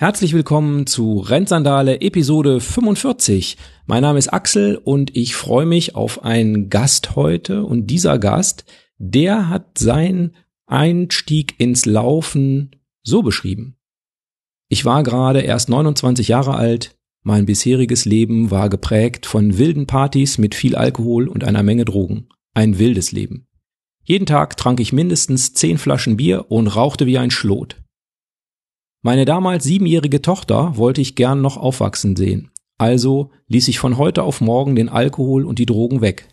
Herzlich willkommen zu Rennsandale Episode 45. Mein Name ist Axel und ich freue mich auf einen Gast heute und dieser Gast, der hat seinen Einstieg ins Laufen so beschrieben. Ich war gerade erst 29 Jahre alt, mein bisheriges Leben war geprägt von wilden Partys mit viel Alkohol und einer Menge Drogen. Ein wildes Leben. Jeden Tag trank ich mindestens zehn Flaschen Bier und rauchte wie ein Schlot. Meine damals siebenjährige Tochter wollte ich gern noch aufwachsen sehen. Also ließ ich von heute auf morgen den Alkohol und die Drogen weg.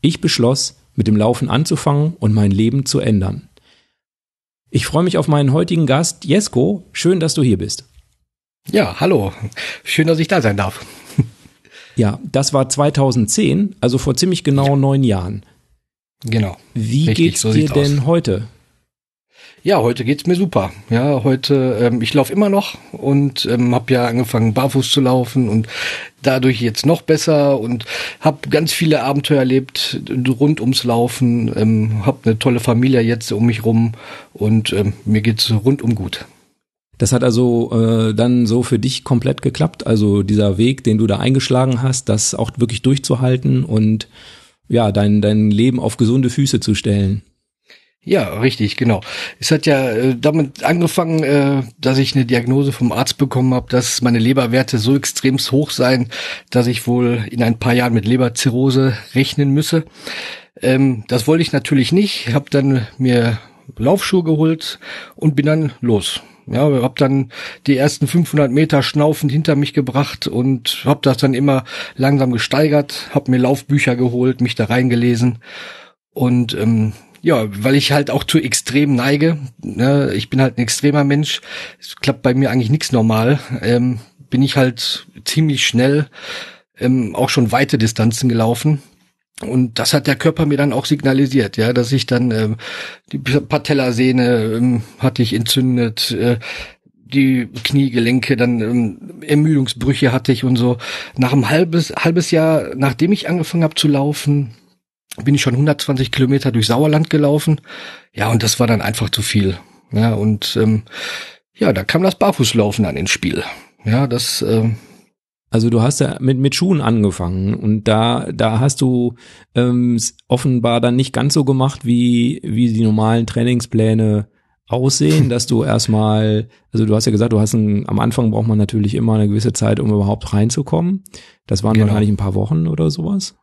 Ich beschloss, mit dem Laufen anzufangen und mein Leben zu ändern. Ich freue mich auf meinen heutigen Gast, Jesko. Schön, dass du hier bist. Ja, hallo. Schön, dass ich da sein darf. Ja, das war 2010, also vor ziemlich genau ja. neun Jahren. Genau. Wie Richtig, geht's so dir denn aus. heute? Ja, heute geht's mir super. Ja, heute ähm, ich laufe immer noch und ähm, habe ja angefangen barfuß zu laufen und dadurch jetzt noch besser und habe ganz viele Abenteuer erlebt rund ums Laufen. Ähm, habe eine tolle Familie jetzt um mich rum und ähm, mir geht's rundum gut. Das hat also äh, dann so für dich komplett geklappt. Also dieser Weg, den du da eingeschlagen hast, das auch wirklich durchzuhalten und ja, dein, dein Leben auf gesunde Füße zu stellen. Ja, richtig, genau. Es hat ja äh, damit angefangen, äh, dass ich eine Diagnose vom Arzt bekommen habe, dass meine Leberwerte so extremst hoch seien, dass ich wohl in ein paar Jahren mit Leberzirrhose rechnen müsse. Ähm, das wollte ich natürlich nicht. Habe dann mir Laufschuhe geholt und bin dann los. Ja, habe dann die ersten 500 Meter schnaufend hinter mich gebracht und habe das dann immer langsam gesteigert, habe mir Laufbücher geholt, mich da reingelesen und ähm, ja, weil ich halt auch zu extrem neige. Ne? Ich bin halt ein extremer Mensch. Es klappt bei mir eigentlich nichts normal. Ähm, bin ich halt ziemlich schnell ähm, auch schon weite Distanzen gelaufen. Und das hat der Körper mir dann auch signalisiert, ja, dass ich dann ähm, die Patellasehne ähm, hatte ich entzündet, äh, die Kniegelenke, dann ähm, Ermüdungsbrüche hatte ich und so. Nach einem halbes halbes Jahr, nachdem ich angefangen habe zu laufen, bin ich schon 120 Kilometer durch Sauerland gelaufen. Ja, und das war dann einfach zu viel. Ja, und ähm, ja, da kam das Barfußlaufen an ins Spiel. Ja, das. Ähm, also du hast ja mit mit Schuhen angefangen und da da hast du ähm, offenbar dann nicht ganz so gemacht wie wie die normalen Trainingspläne aussehen, dass du erstmal, also du hast ja gesagt, du hast ein, am Anfang braucht man natürlich immer eine gewisse Zeit, um überhaupt reinzukommen. Das waren genau. wahrscheinlich ein paar Wochen oder sowas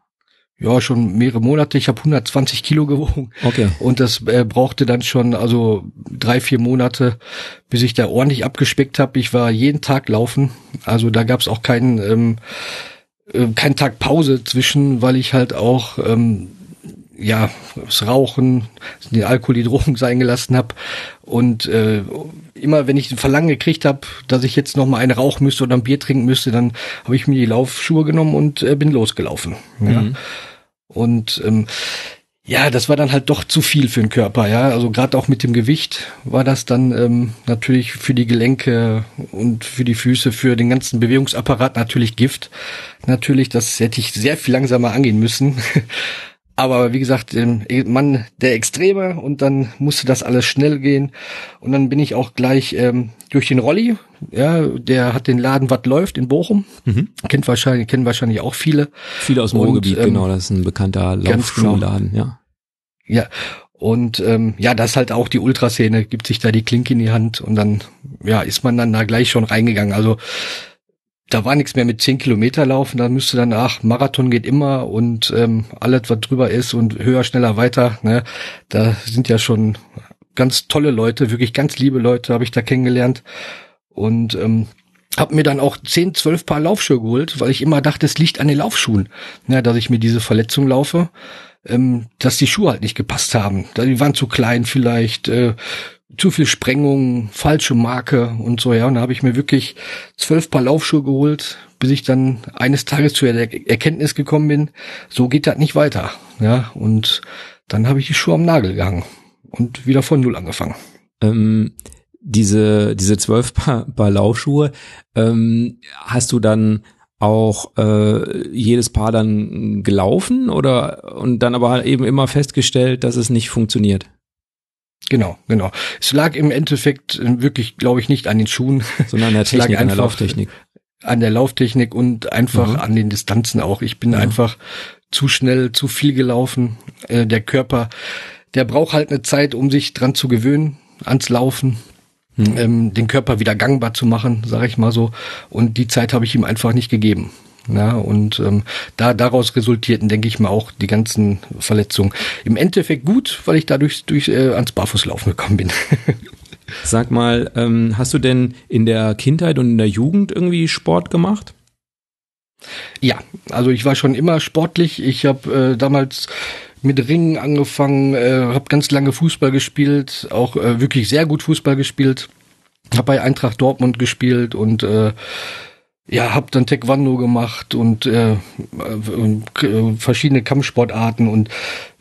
ja schon mehrere Monate. Ich habe 120 Kilo gewogen. Okay. Und das äh, brauchte dann schon also drei, vier Monate, bis ich da ordentlich abgespeckt habe. Ich war jeden Tag laufen. Also da gab es auch keinen ähm, äh, keinen Tag Pause zwischen, weil ich halt auch ähm, ja das Rauchen, den Alkohol, die Drogen sein gelassen habe und äh, immer wenn ich ein Verlangen gekriegt habe, dass ich jetzt noch mal eine rauchen müsste oder ein Bier trinken müsste, dann habe ich mir die Laufschuhe genommen und äh, bin losgelaufen. Ja. Und ähm, ja, das war dann halt doch zu viel für den Körper, ja. Also gerade auch mit dem Gewicht war das dann ähm, natürlich für die Gelenke und für die Füße, für den ganzen Bewegungsapparat natürlich Gift. Natürlich, das hätte ich sehr viel langsamer angehen müssen. Aber wie gesagt, Mann der Extreme und dann musste das alles schnell gehen. Und dann bin ich auch gleich ähm, durch den Rolli, ja, der hat den Laden Was läuft in Bochum. Mhm. Kennt wahrscheinlich, kennen wahrscheinlich auch viele. Viele aus dem Ruhrgebiet, ähm, genau, das ist ein bekannter genau. Laufschuhladen, genau. ja. Ja. Und ähm, ja, das halt auch die Ultraszene, gibt sich da die Klinke in die Hand und dann, ja, ist man dann da gleich schon reingegangen. Also da war nichts mehr mit zehn Kilometer laufen, da müsste dann, ach, Marathon geht immer und ähm, alles, was drüber ist und höher, schneller, weiter, ne, da sind ja schon ganz tolle Leute, wirklich ganz liebe Leute habe ich da kennengelernt. Und ähm, habe mir dann auch zehn, zwölf Paar Laufschuhe geholt, weil ich immer dachte, es liegt an den Laufschuhen, ne, dass ich mir diese Verletzung laufe, ähm, dass die Schuhe halt nicht gepasst haben, die waren zu klein vielleicht, äh, zu viel Sprengung, falsche Marke und so, ja. Und da habe ich mir wirklich zwölf Paar Laufschuhe geholt, bis ich dann eines Tages zu der Erkenntnis gekommen bin, so geht das nicht weiter. Ja, und dann habe ich die Schuhe am Nagel gehangen und wieder von null angefangen. Ähm, diese, diese zwölf Paar, Paar Laufschuhe, ähm, hast du dann auch äh, jedes Paar dann gelaufen oder und dann aber eben immer festgestellt, dass es nicht funktioniert? Genau, genau. Es lag im Endeffekt äh, wirklich, glaube ich, nicht an den Schuhen, sondern an der Technik, an der Lauftechnik. An der Lauftechnik und einfach mhm. an den Distanzen auch. Ich bin ja. einfach zu schnell, zu viel gelaufen. Äh, der Körper, der braucht halt eine Zeit, um sich dran zu gewöhnen, ans Laufen. Mhm. Ähm, den Körper wieder gangbar zu machen, sage ich mal so. Und die Zeit habe ich ihm einfach nicht gegeben. Ja, und ähm, da daraus resultierten, denke ich mal, auch die ganzen Verletzungen. Im Endeffekt gut, weil ich dadurch durch äh, ans Barfußlaufen gekommen bin. Sag mal, ähm, hast du denn in der Kindheit und in der Jugend irgendwie Sport gemacht? Ja, also ich war schon immer sportlich. Ich habe äh, damals mit Ringen angefangen, äh, habe ganz lange Fußball gespielt, auch äh, wirklich sehr gut Fußball gespielt. Habe bei Eintracht Dortmund gespielt und äh, ja, hab dann Taekwondo gemacht und äh, äh, verschiedene Kampfsportarten und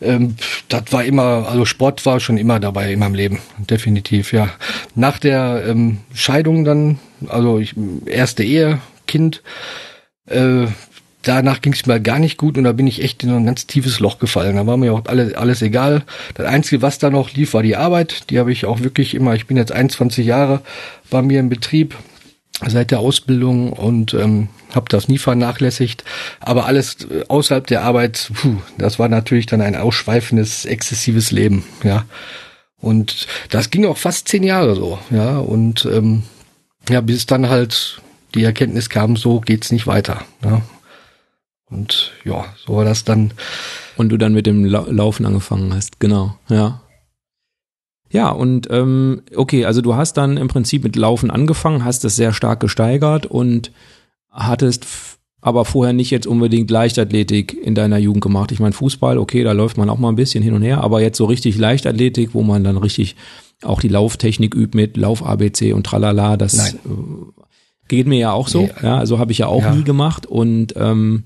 ähm, das war immer, also Sport war schon immer dabei in meinem Leben, definitiv, ja. Nach der ähm, Scheidung dann, also ich, erste Ehe, Kind, äh, danach ging es mir gar nicht gut und da bin ich echt in ein ganz tiefes Loch gefallen. Da war mir auch alles, alles egal. Das Einzige, was da noch lief, war die Arbeit. Die habe ich auch wirklich immer, ich bin jetzt 21 Jahre bei mir im Betrieb, seit der Ausbildung und ähm, habe das nie vernachlässigt. Aber alles äh, außerhalb der Arbeit, puh, das war natürlich dann ein ausschweifendes, exzessives Leben, ja. Und das ging auch fast zehn Jahre so, ja. Und ähm, ja, bis dann halt die Erkenntnis kam, so geht's nicht weiter. Ja. Und ja, so war das dann. Und du dann mit dem Laufen angefangen hast, genau, ja. Ja, und ähm, okay, also du hast dann im Prinzip mit Laufen angefangen, hast es sehr stark gesteigert und hattest aber vorher nicht jetzt unbedingt Leichtathletik in deiner Jugend gemacht. Ich meine, Fußball, okay, da läuft man auch mal ein bisschen hin und her, aber jetzt so richtig Leichtathletik, wo man dann richtig auch die Lauftechnik übt mit Lauf-ABC und tralala, das Nein. Äh, geht mir ja auch so. Nee. Ja, also habe ich ja auch ja. nie gemacht und ähm,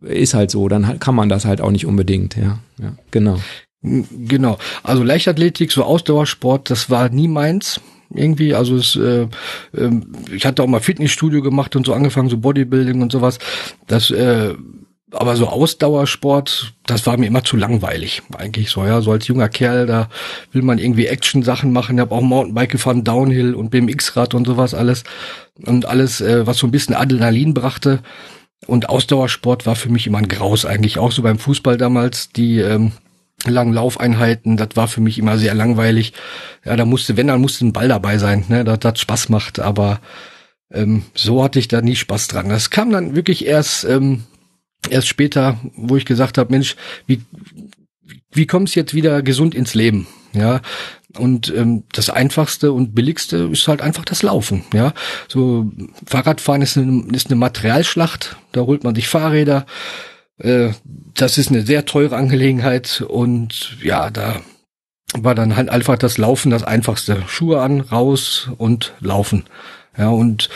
ist halt so, dann kann man das halt auch nicht unbedingt, ja. ja genau. Genau. Also Leichtathletik, so Ausdauersport, das war nie meins irgendwie. Also es, äh, äh, ich hatte auch mal Fitnessstudio gemacht und so angefangen, so Bodybuilding und sowas. Das, äh, aber so Ausdauersport, das war mir immer zu langweilig, eigentlich so, ja. So als junger Kerl, da will man irgendwie Action-Sachen machen. Ich habe auch Mountainbike gefahren, Downhill und BMX-Rad und sowas alles. Und alles, äh, was so ein bisschen Adrenalin brachte. Und Ausdauersport war für mich immer ein Graus eigentlich, auch so beim Fußball damals. Die ähm, langen Laufeinheiten, das war für mich immer sehr langweilig. Ja, da musste, wenn, dann musste ein Ball dabei sein, ne, dass das Spaß macht, aber ähm, so hatte ich da nie Spaß dran. Das kam dann wirklich erst, ähm, erst später, wo ich gesagt habe, Mensch, wie, wie kommst jetzt wieder gesund ins Leben? Ja, und ähm, das einfachste und billigste ist halt einfach das Laufen. Ja, so Fahrradfahren ist eine, ist eine Materialschlacht. Da holt man sich Fahrräder, äh, das ist eine sehr teure Angelegenheit und ja, da war dann halt einfach das Laufen das einfachste. Schuhe an, raus und laufen. Ja, und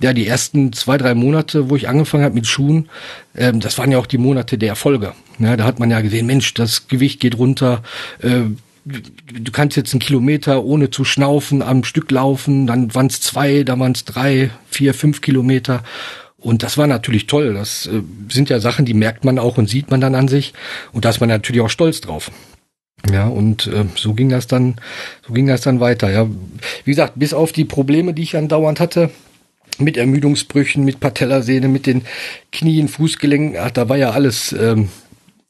ja, die ersten zwei, drei Monate, wo ich angefangen habe mit Schuhen, ähm, das waren ja auch die Monate der Erfolge. Ja, da hat man ja gesehen, Mensch, das Gewicht geht runter, äh, du kannst jetzt einen Kilometer ohne zu schnaufen am Stück laufen, dann waren es zwei, dann waren es drei, vier, fünf Kilometer. Und das war natürlich toll. Das äh, sind ja Sachen, die merkt man auch und sieht man dann an sich. Und da ist man natürlich auch stolz drauf. Ja, und äh, so ging das dann, so ging das dann weiter. Ja, wie gesagt, bis auf die Probleme, die ich andauernd hatte, mit Ermüdungsbrüchen, mit Patellasehne, mit den Knien, Fußgelenken, ach, da war ja alles ähm,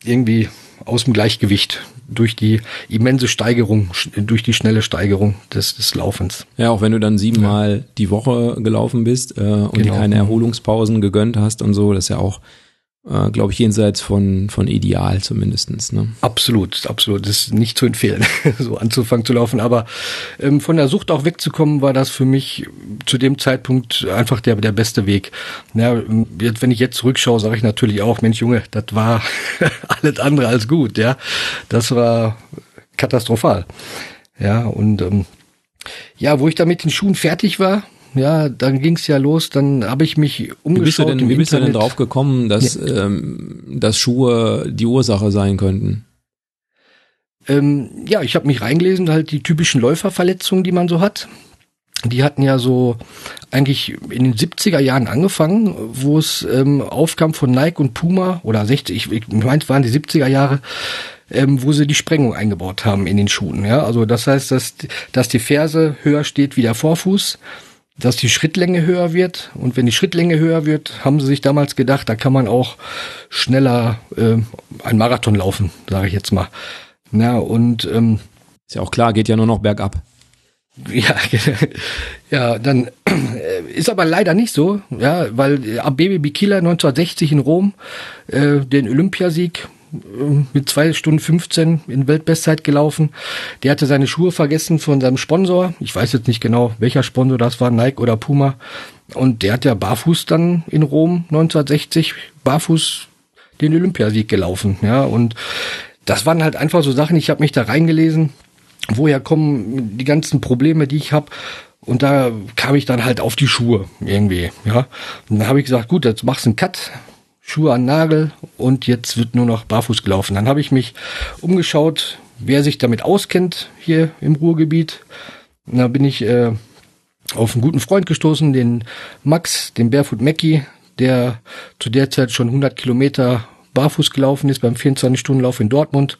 irgendwie aus dem Gleichgewicht durch die immense Steigerung, durch die schnelle Steigerung des, des Laufens. Ja, auch wenn du dann siebenmal ja. die Woche gelaufen bist äh, und genau. dir keine Erholungspausen gegönnt hast und so, das ist ja auch äh, glaube ich, jenseits von, von ideal zumindestens. Ne? Absolut, absolut. Das ist nicht zu empfehlen, so anzufangen zu laufen. Aber ähm, von der Sucht auch wegzukommen, war das für mich zu dem Zeitpunkt einfach der, der beste Weg. Ja, jetzt, wenn ich jetzt zurückschaue, sage ich natürlich auch, Mensch Junge, das war alles andere als gut. Ja, Das war katastrophal. Ja, und ähm, ja, wo ich da mit den Schuhen fertig war, ja, dann ging's ja los, dann habe ich mich umgeschaut. Wie bist du denn, wie bist du denn drauf gekommen, dass, ja. ähm, dass Schuhe die Ursache sein könnten? Ähm, ja, ich habe mich reingelesen, halt die typischen Läuferverletzungen, die man so hat. Die hatten ja so eigentlich in den 70er Jahren angefangen, wo es ähm, aufkam von Nike und Puma oder 60, ich, ich meinte, waren die 70er Jahre, ähm, wo sie die Sprengung eingebaut haben in den Schuhen. Ja, also das heißt, dass, dass die Ferse höher steht wie der Vorfuß, dass die Schrittlänge höher wird. Und wenn die Schrittlänge höher wird, haben sie sich damals gedacht, da kann man auch schneller äh, einen Marathon laufen, sage ich jetzt mal. Ja, und ähm, ist ja auch klar, geht ja nur noch bergab. Ja, ja, dann äh, ist aber leider nicht so, ja, weil Abebe Bikila 1960 in Rom äh, den Olympiasieg mit zwei Stunden 15 in Weltbestzeit gelaufen. Der hatte seine Schuhe vergessen von seinem Sponsor. Ich weiß jetzt nicht genau, welcher Sponsor das war, Nike oder Puma. Und der hat ja barfuß dann in Rom 1960 barfuß den Olympiasieg gelaufen, ja, und das waren halt einfach so Sachen, ich habe mich da reingelesen woher kommen die ganzen Probleme, die ich habe. Und da kam ich dann halt auf die Schuhe irgendwie, ja. Und dann habe ich gesagt, gut, jetzt machst du einen Cut, Schuhe an Nagel und jetzt wird nur noch barfuß gelaufen. Dann habe ich mich umgeschaut, wer sich damit auskennt hier im Ruhrgebiet. Und da bin ich äh, auf einen guten Freund gestoßen, den Max, den Barefoot Mackie, der zu der Zeit schon 100 Kilometer barfuß gelaufen ist beim 24-Stunden-Lauf in Dortmund.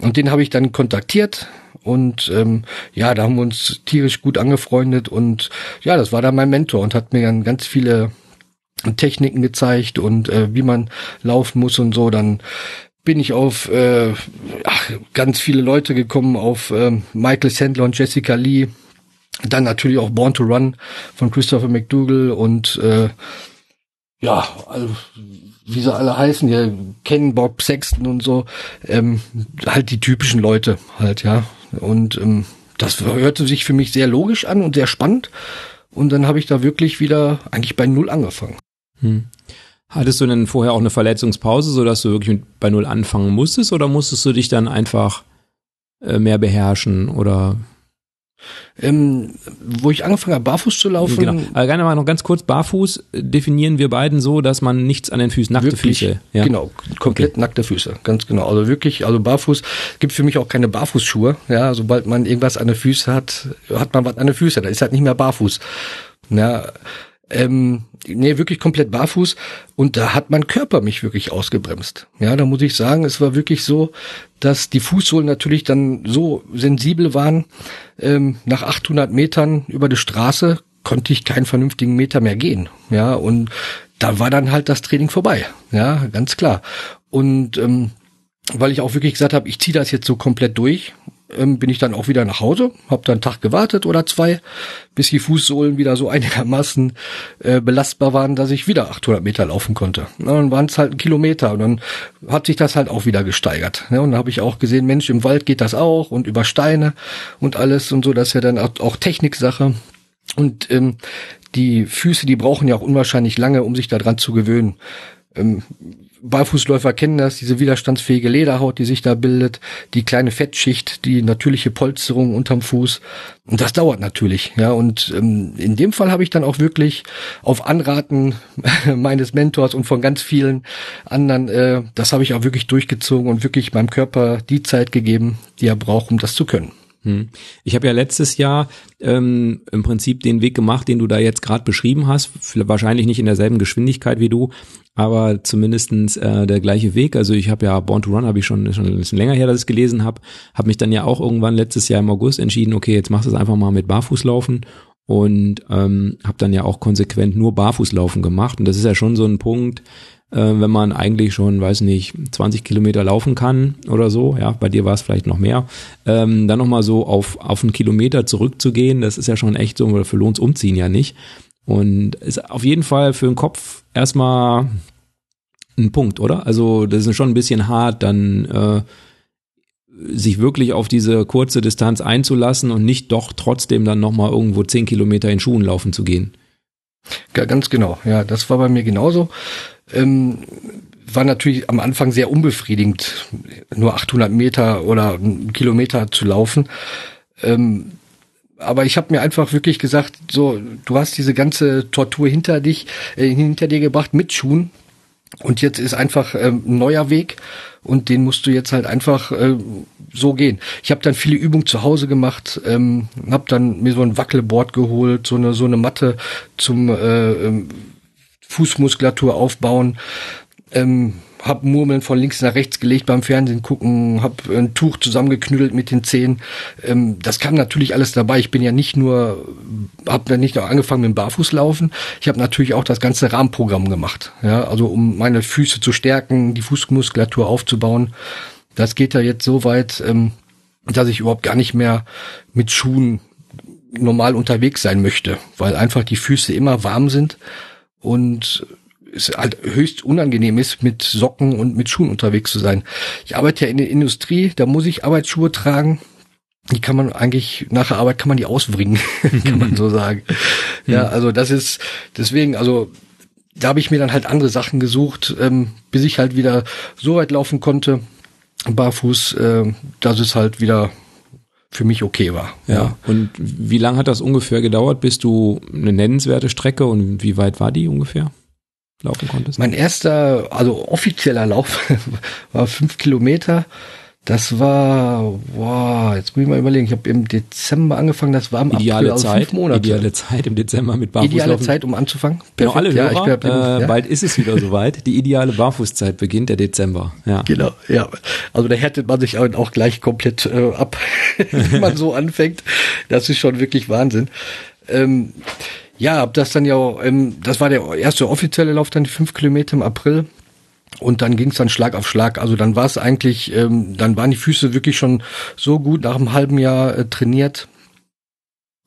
Und den habe ich dann kontaktiert und ähm, ja, da haben wir uns tierisch gut angefreundet und ja, das war dann mein Mentor und hat mir dann ganz viele Techniken gezeigt und äh, wie man laufen muss und so. Dann bin ich auf äh, ach, ganz viele Leute gekommen, auf äh, Michael Sandler und Jessica Lee. Dann natürlich auch Born to Run von Christopher McDougall und äh, ja, also wie sie alle heißen, ja, kennen Bob Sexton und so, ähm, halt die typischen Leute halt, ja. Und ähm, das hörte sich für mich sehr logisch an und sehr spannend. Und dann habe ich da wirklich wieder eigentlich bei Null angefangen. Hm. Hattest du denn vorher auch eine Verletzungspause, sodass du wirklich bei Null anfangen musstest oder musstest du dich dann einfach äh, mehr beherrschen oder ähm, wo ich angefangen habe, barfuß zu laufen. Genau. Aber gerne mal noch ganz kurz, barfuß definieren wir beiden so, dass man nichts an den Füßen, nackte wirklich, Füße. Ja. Genau, komplett okay. nackte Füße, ganz genau. Also wirklich, also barfuß, gibt für mich auch keine Barfußschuhe. Ja, sobald man irgendwas an den Füßen hat, hat man was an den Füßen, da ist halt nicht mehr barfuß. Ja, ähm, nee, wirklich komplett barfuß und da hat mein Körper mich wirklich ausgebremst. Ja, da muss ich sagen, es war wirklich so, dass die Fußsohlen natürlich dann so sensibel waren, ähm, nach 800 Metern über die Straße konnte ich keinen vernünftigen Meter mehr gehen. Ja, und da war dann halt das Training vorbei. Ja, ganz klar. Und ähm, weil ich auch wirklich gesagt habe, ich ziehe das jetzt so komplett durch ähm, bin ich dann auch wieder nach Hause, habe dann einen Tag gewartet oder zwei, bis die Fußsohlen wieder so einigermaßen äh, belastbar waren, dass ich wieder 800 Meter laufen konnte. Und dann waren es halt ein Kilometer und dann hat sich das halt auch wieder gesteigert. Ne? Und da habe ich auch gesehen, Mensch, im Wald geht das auch und über Steine und alles und so, das ist ja dann auch, auch Techniksache. Und ähm, die Füße, die brauchen ja auch unwahrscheinlich lange, um sich daran zu gewöhnen. Ähm, Barfußläufer kennen das, diese widerstandsfähige Lederhaut, die sich da bildet, die kleine Fettschicht, die natürliche Polsterung unterm Fuß. Und das dauert natürlich, ja. Und ähm, in dem Fall habe ich dann auch wirklich auf Anraten meines Mentors und von ganz vielen anderen, äh, das habe ich auch wirklich durchgezogen und wirklich meinem Körper die Zeit gegeben, die er braucht, um das zu können. Hm. Ich habe ja letztes Jahr ähm, im Prinzip den Weg gemacht, den du da jetzt gerade beschrieben hast. Wahrscheinlich nicht in derselben Geschwindigkeit wie du, aber zumindestens äh, der gleiche Weg. Also ich habe ja Born to Run, habe ich schon, schon ein bisschen länger her, dass ich es gelesen habe. Habe mich dann ja auch irgendwann letztes Jahr im August entschieden, okay, jetzt machst du es einfach mal mit Barfußlaufen und ähm, habe dann ja auch konsequent nur Barfußlaufen gemacht. Und das ist ja schon so ein Punkt, äh, wenn man eigentlich schon, weiß nicht, 20 Kilometer laufen kann oder so, ja, bei dir war es vielleicht noch mehr, ähm, dann nochmal so auf, auf einen Kilometer zurückzugehen, das ist ja schon echt so, weil für Lohns umziehen ja nicht. Und ist auf jeden Fall für den Kopf erstmal ein Punkt, oder? Also das ist schon ein bisschen hart, dann äh, sich wirklich auf diese kurze Distanz einzulassen und nicht doch trotzdem dann nochmal irgendwo 10 Kilometer in Schuhen laufen zu gehen. Ja, ganz genau. Ja, das war bei mir genauso ähm, war natürlich am Anfang sehr unbefriedigend, nur 800 Meter oder einen Kilometer zu laufen. Ähm, aber ich habe mir einfach wirklich gesagt, so, du hast diese ganze Tortur hinter dich, äh, hinter dir gebracht mit Schuhen. Und jetzt ist einfach ähm, ein neuer Weg und den musst du jetzt halt einfach äh, so gehen. Ich habe dann viele Übungen zu Hause gemacht, ähm, habe dann mir so ein Wackelboard geholt, so eine so eine Matte zum äh, ähm, Fußmuskulatur aufbauen. Ähm, hab Murmeln von links nach rechts gelegt beim Fernsehen gucken, hab ein Tuch zusammengeknüttelt mit den Zehen. Ähm, das kam natürlich alles dabei. Ich bin ja nicht nur, hab dann nicht nur angefangen mit dem Barfußlaufen. Ich habe natürlich auch das ganze Rahmenprogramm gemacht. Ja, also um meine Füße zu stärken, die Fußmuskulatur aufzubauen. Das geht ja jetzt so weit, ähm, dass ich überhaupt gar nicht mehr mit Schuhen normal unterwegs sein möchte, weil einfach die Füße immer warm sind und es halt höchst unangenehm ist, mit Socken und mit Schuhen unterwegs zu sein. Ich arbeite ja in der Industrie, da muss ich Arbeitsschuhe tragen. Die kann man eigentlich nach der Arbeit kann man die ausbringen, kann man so sagen. Ja, also das ist deswegen, also da habe ich mir dann halt andere Sachen gesucht, ähm, bis ich halt wieder so weit laufen konnte, barfuß, äh, dass es halt wieder für mich okay war. Ja. ja. Und wie lange hat das ungefähr gedauert, bis du eine nennenswerte Strecke und wie weit war die ungefähr? Laufen konntest? Mein erster, also offizieller Lauf war fünf Kilometer. Das war, wow, jetzt muss ich mal überlegen, ich habe im Dezember angefangen, das war im ideale April, also Zeit, fünf Monate. Ideale Zeit im Dezember mit Barfuß. Ideale Zeit, um anzufangen. Perfekt. Genau, alle Hörer, ja, bin, äh, ja. bald ist es wieder soweit. Die ideale Barfußzeit beginnt der Dezember. Ja. Genau, ja. Also da härtet man sich auch gleich komplett äh, ab, wenn man so anfängt. Das ist schon wirklich Wahnsinn. Ähm, ja, hab das dann ja, ähm, das war der erste offizielle Lauf, dann die fünf Kilometer im April. Und dann ging es dann Schlag auf Schlag. Also dann war es eigentlich, ähm, dann waren die Füße wirklich schon so gut nach einem halben Jahr äh, trainiert,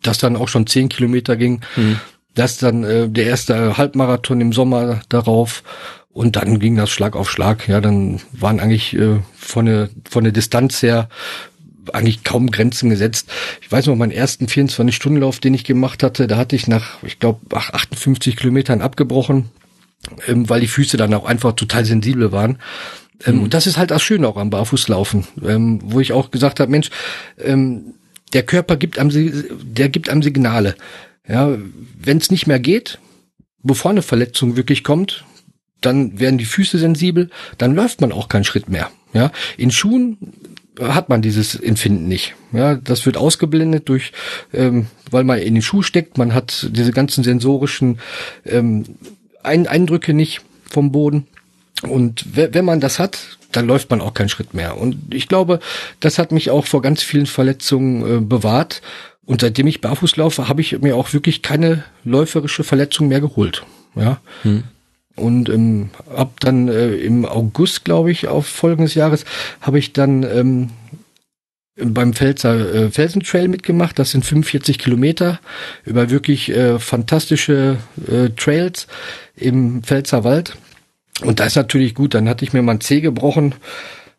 dass dann auch schon zehn Kilometer ging. Mhm. Das dann äh, der erste Halbmarathon im Sommer darauf. Und dann ging das Schlag auf Schlag. Ja, dann waren eigentlich äh, von der von der Distanz her eigentlich kaum Grenzen gesetzt. Ich weiß noch, meinen ersten 24-Stunden-Lauf, den ich gemacht hatte, da hatte ich nach, ich glaube, 58 Kilometern abgebrochen ähm, weil die Füße dann auch einfach total sensibel waren. Ähm, mhm. Und das ist halt das Schöne auch am Barfußlaufen, ähm, wo ich auch gesagt habe, Mensch, ähm, der Körper gibt einem, der gibt einem Signale. Ja, wenn es nicht mehr geht, bevor eine Verletzung wirklich kommt, dann werden die Füße sensibel, dann läuft man auch keinen Schritt mehr. Ja, in Schuhen hat man dieses Empfinden nicht. Ja, das wird ausgeblendet durch, ähm, weil man in den Schuh steckt. Man hat diese ganzen sensorischen ähm, ein Eindrücke nicht vom Boden. Und wenn man das hat, dann läuft man auch keinen Schritt mehr. Und ich glaube, das hat mich auch vor ganz vielen Verletzungen äh, bewahrt. Und seitdem ich barfuß laufe, habe ich mir auch wirklich keine läuferische Verletzung mehr geholt. Ja. Hm. Und ähm, ab dann äh, im August, glaube ich, auf folgendes Jahres, habe ich dann ähm, beim Pfälzer äh, Felsentrail mitgemacht. Das sind 45 Kilometer über wirklich äh, fantastische äh, Trails im Pfälzer Wald. Und das ist natürlich gut. Dann hatte ich mir mal ein Zeh gebrochen,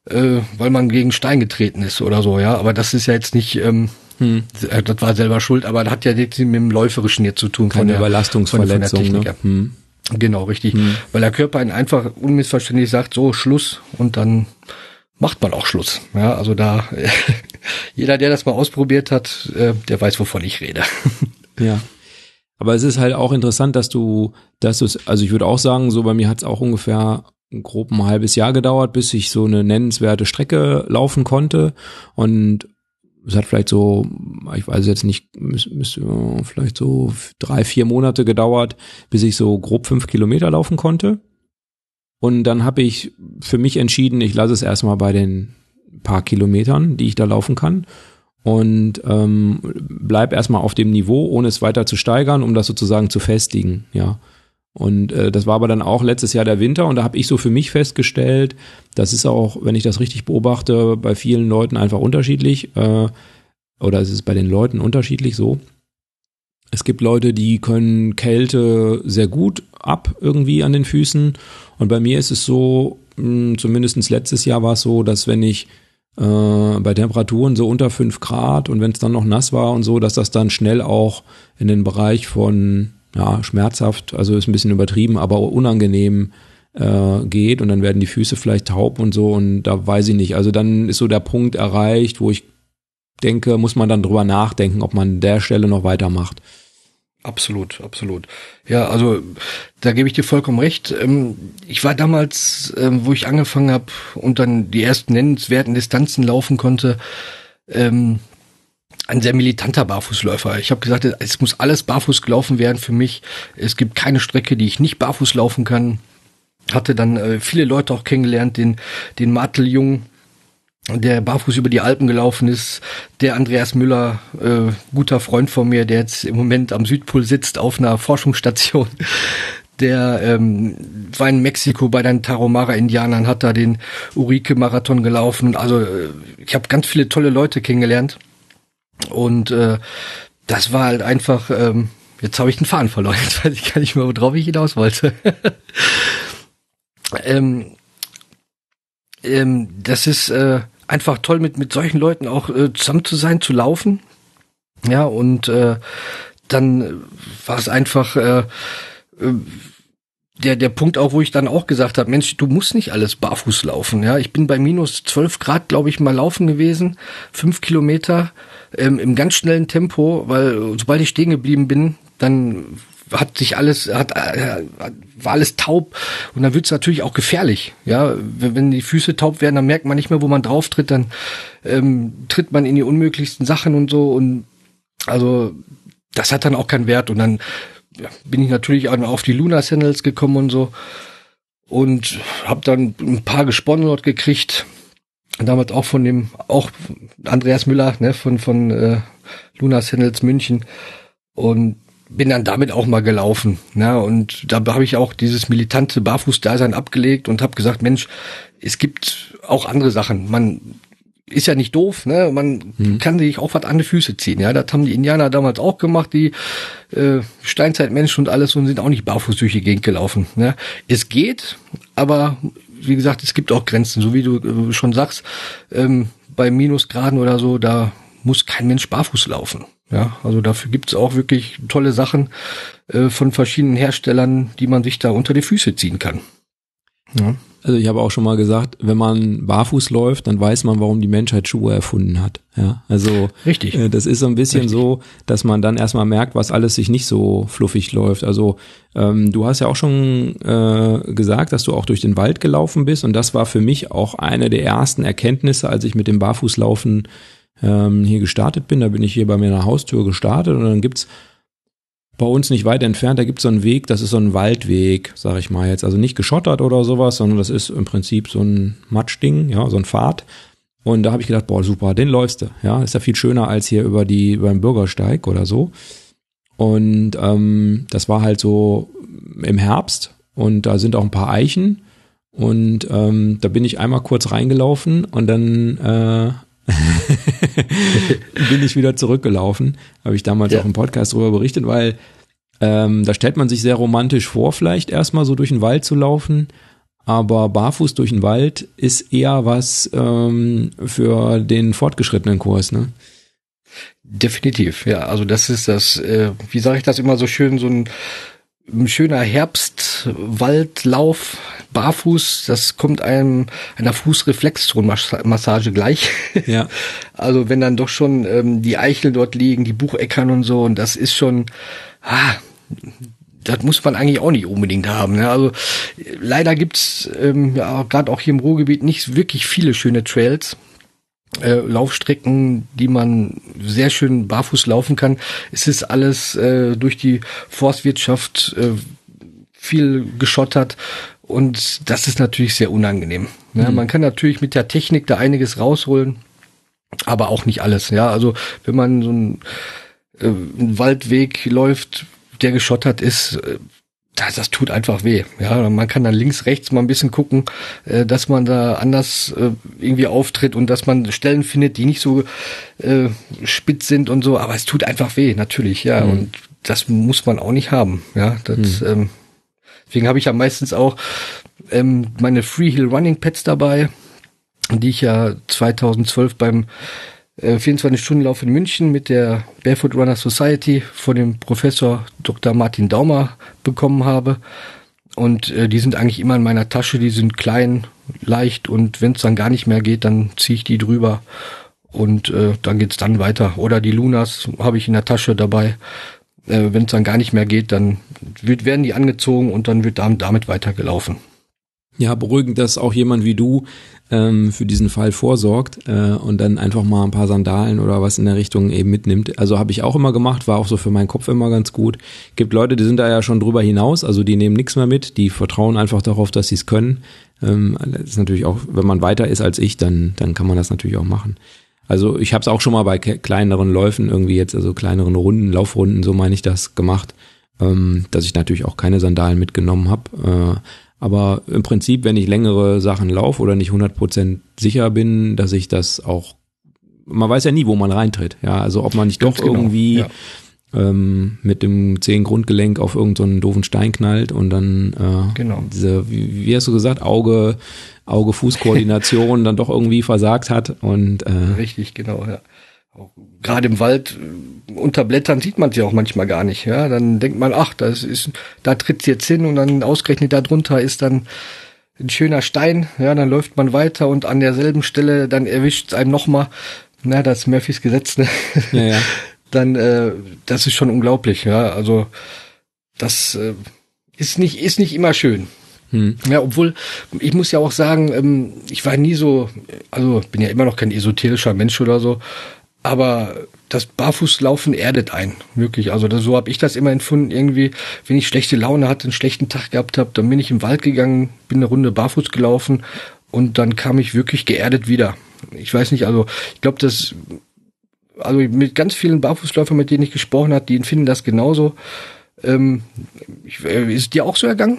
äh, weil man gegen Stein getreten ist oder so. Ja, aber das ist ja jetzt nicht. Ähm, hm. Das war selber schuld, aber das hat ja nichts mit dem Läuferischen jetzt zu tun. Keine von der, Überlastungsverletzung. Von der, von der ne? hm. Genau, richtig. Hm. Weil der Körper einen einfach unmissverständlich sagt, so Schluss und dann macht man auch Schluss. Ja, also da jeder, der das mal ausprobiert hat, äh, der weiß, wovon ich rede. ja. Aber es ist halt auch interessant, dass du, dass du also ich würde auch sagen, so bei mir hat es auch ungefähr grob ein halbes Jahr gedauert, bis ich so eine nennenswerte Strecke laufen konnte. Und es hat vielleicht so, ich weiß jetzt nicht, vielleicht so drei, vier Monate gedauert, bis ich so grob fünf Kilometer laufen konnte. Und dann habe ich für mich entschieden, ich lasse es erstmal bei den paar Kilometern, die ich da laufen kann. Und ähm, bleib erstmal auf dem Niveau, ohne es weiter zu steigern, um das sozusagen zu festigen, ja. Und äh, das war aber dann auch letztes Jahr der Winter und da habe ich so für mich festgestellt, das ist auch, wenn ich das richtig beobachte, bei vielen Leuten einfach unterschiedlich. Äh, oder es ist bei den Leuten unterschiedlich so. Es gibt Leute, die können Kälte sehr gut ab irgendwie an den Füßen. Und bei mir ist es so, hm, zumindest letztes Jahr war es so, dass wenn ich äh, bei Temperaturen so unter fünf Grad und wenn es dann noch nass war und so, dass das dann schnell auch in den Bereich von ja, schmerzhaft, also ist ein bisschen übertrieben, aber unangenehm äh, geht und dann werden die Füße vielleicht taub und so und da weiß ich nicht. Also dann ist so der Punkt erreicht, wo ich denke, muss man dann drüber nachdenken, ob man der Stelle noch weitermacht. Absolut, absolut. Ja, also da gebe ich dir vollkommen recht. Ähm, ich war damals, ähm, wo ich angefangen habe und dann die ersten nennenswerten Distanzen laufen konnte, ähm, ein sehr militanter Barfußläufer. Ich habe gesagt, es muss alles barfuß gelaufen werden für mich. Es gibt keine Strecke, die ich nicht barfuß laufen kann. hatte dann äh, viele Leute auch kennengelernt, den, den Marteljungen, der barfuß über die Alpen gelaufen ist, der Andreas Müller, äh, guter Freund von mir, der jetzt im Moment am Südpol sitzt auf einer Forschungsstation, der ähm, war in Mexiko bei den Tarahumara-Indianern, hat da den Urique-Marathon gelaufen. Also äh, ich habe ganz viele tolle Leute kennengelernt und äh, das war halt einfach, ähm, jetzt habe ich den Faden verloren, jetzt weiß ich gar nicht mehr, worauf ich hinaus wollte. ähm, ähm, das ist äh, einfach toll, mit, mit solchen Leuten auch äh, zusammen zu sein, zu laufen. Ja, und äh, dann war es einfach äh, äh, der, der Punkt auch, wo ich dann auch gesagt habe, Mensch, du musst nicht alles barfuß laufen. Ja, ich bin bei minus 12 Grad, glaube ich, mal laufen gewesen, fünf Kilometer ähm, im ganz schnellen Tempo, weil sobald ich stehen geblieben bin, dann hat sich alles, hat, äh, war alles taub und dann wird es natürlich auch gefährlich. Ja, wenn, die Füße taub werden, dann merkt man nicht mehr, wo man drauf tritt, dann ähm, tritt man in die unmöglichsten Sachen und so und also das hat dann auch keinen Wert und dann bin ich natürlich auch auf die Luna Sandals gekommen und so und habe dann ein paar gesponsert gekriegt damals auch von dem auch Andreas Müller ne von von äh, Luna Sandals München und bin dann damit auch mal gelaufen. Ne? Und da habe ich auch dieses militante Barfuß-Dasein abgelegt und habe gesagt, Mensch, es gibt auch andere Sachen. Man ist ja nicht doof, ne? Man hm. kann sich auch was an die Füße ziehen. Ja, das haben die Indianer damals auch gemacht, die äh, Steinzeitmenschen und alles und sind auch nicht barfuß durch die Gegend gelaufen. Ne? Es geht, aber wie gesagt, es gibt auch Grenzen, so wie du äh, schon sagst. Ähm, bei Minusgraden oder so, da muss kein Mensch barfuß laufen. Ja, also dafür gibt's auch wirklich tolle Sachen äh, von verschiedenen Herstellern, die man sich da unter die Füße ziehen kann. Ja. Also ich habe auch schon mal gesagt, wenn man barfuß läuft, dann weiß man, warum die Menschheit Schuhe erfunden hat. Ja, also richtig. Äh, das ist so ein bisschen Richtig. so, dass man dann erstmal merkt, was alles sich nicht so fluffig läuft. Also ähm, du hast ja auch schon äh, gesagt, dass du auch durch den Wald gelaufen bist und das war für mich auch eine der ersten Erkenntnisse, als ich mit dem Barfußlaufen ähm, hier gestartet bin. Da bin ich hier bei mir in der Haustür gestartet und dann gibt's bei uns nicht weit entfernt, da gibt's so einen Weg, das ist so ein Waldweg, sag ich mal jetzt. Also nicht geschottert oder sowas, sondern das ist im Prinzip so ein Matschding, ja, so ein Pfad. Und da habe ich gedacht, boah, super, den läufst du. Ja, ist ja viel schöner als hier über die beim Bürgersteig oder so. Und ähm, das war halt so im Herbst und da sind auch ein paar Eichen. Und ähm, da bin ich einmal kurz reingelaufen und dann äh, bin ich wieder zurückgelaufen. Habe ich damals ja. auch im Podcast darüber berichtet, weil ähm, da stellt man sich sehr romantisch vor, vielleicht erstmal so durch den Wald zu laufen. Aber barfuß durch den Wald ist eher was ähm, für den fortgeschrittenen Kurs, ne? Definitiv, ja. Also das ist das, äh, wie sage ich das immer so schön, so ein ein schöner Herbstwaldlauf barfuß, das kommt einem einer Fußreflexzonenmassage gleich. Ja. Also wenn dann doch schon ähm, die Eichel dort liegen, die Bucheckern und so, und das ist schon, ah, das muss man eigentlich auch nicht unbedingt haben. Ne? Also leider gibt's ähm, ja gerade auch hier im Ruhrgebiet nicht wirklich viele schöne Trails äh, Laufstrecken, die man sehr schön barfuß laufen kann. Es ist alles äh, durch die Forstwirtschaft äh, viel geschottert und das ist natürlich sehr unangenehm. Ja, mhm. Man kann natürlich mit der Technik da einiges rausholen, aber auch nicht alles. Ja, also wenn man so einen, äh, einen Waldweg läuft, der geschottert ist, äh, das, das tut einfach weh. Ja, man kann dann links, rechts mal ein bisschen gucken, äh, dass man da anders äh, irgendwie auftritt und dass man Stellen findet, die nicht so äh, spitz sind und so. Aber es tut einfach weh, natürlich. Ja, mhm. und das muss man auch nicht haben. Ja, das. Mhm. Ähm, deswegen habe ich ja meistens auch ähm, meine Freehill Running Pads dabei, die ich ja 2012 beim 24-Stunden-Lauf äh, in München mit der Barefoot Runner Society von dem Professor Dr. Martin Daumer bekommen habe. Und äh, die sind eigentlich immer in meiner Tasche, die sind klein, leicht und wenn es dann gar nicht mehr geht, dann ziehe ich die drüber und äh, dann geht's dann weiter. Oder die Lunas habe ich in der Tasche dabei. Äh, wenn es dann gar nicht mehr geht, dann wird, werden die angezogen und dann wird damit weitergelaufen. Ja, beruhigend, dass auch jemand wie du ähm, für diesen Fall vorsorgt äh, und dann einfach mal ein paar Sandalen oder was in der Richtung eben mitnimmt. Also habe ich auch immer gemacht, war auch so für meinen Kopf immer ganz gut. Gibt Leute, die sind da ja schon drüber hinaus, also die nehmen nichts mehr mit, die vertrauen einfach darauf, dass sie es können. Ähm, das ist natürlich auch, wenn man weiter ist als ich, dann, dann kann man das natürlich auch machen. Also ich habe es auch schon mal bei kleineren Läufen irgendwie jetzt, also kleineren Runden, Laufrunden, so meine ich das gemacht, ähm, dass ich natürlich auch keine Sandalen mitgenommen habe. Äh, aber im Prinzip, wenn ich längere Sachen laufe oder nicht 100% sicher bin, dass ich das auch, man weiß ja nie, wo man reintritt. Ja, also ob man nicht Ganz doch genau, irgendwie ja. ähm, mit dem Zehengrundgelenk auf irgendeinen so doofen Stein knallt und dann äh, genau. diese, wie, wie hast du gesagt, Auge, Auge-Fuß-Koordination dann doch irgendwie versagt hat und äh, richtig, genau, ja gerade im Wald äh, unter Blättern sieht man sie auch manchmal gar nicht. Ja, dann denkt man, ach, das ist, da tritt's jetzt hin und dann ausgerechnet darunter ist dann ein schöner Stein. Ja, dann läuft man weiter und an derselben Stelle dann erwischt einem nochmal, na, das Murphys Gesetz, ne? Ja, ja. Dann, äh, das ist schon unglaublich. Ja, also das äh, ist nicht ist nicht immer schön. Hm. Ja, obwohl, ich muss ja auch sagen, ähm, ich war nie so, also bin ja immer noch kein esoterischer Mensch oder so, aber das Barfußlaufen erdet ein, wirklich. Also das, so habe ich das immer empfunden. Irgendwie, wenn ich schlechte Laune hatte, einen schlechten Tag gehabt habe, dann bin ich im Wald gegangen, bin eine Runde barfuß gelaufen und dann kam ich wirklich geerdet wieder. Ich weiß nicht, also ich glaube, das, also mit ganz vielen Barfußläufern, mit denen ich gesprochen habe, die finden das genauso. Ähm, äh, ist dir auch so ergangen?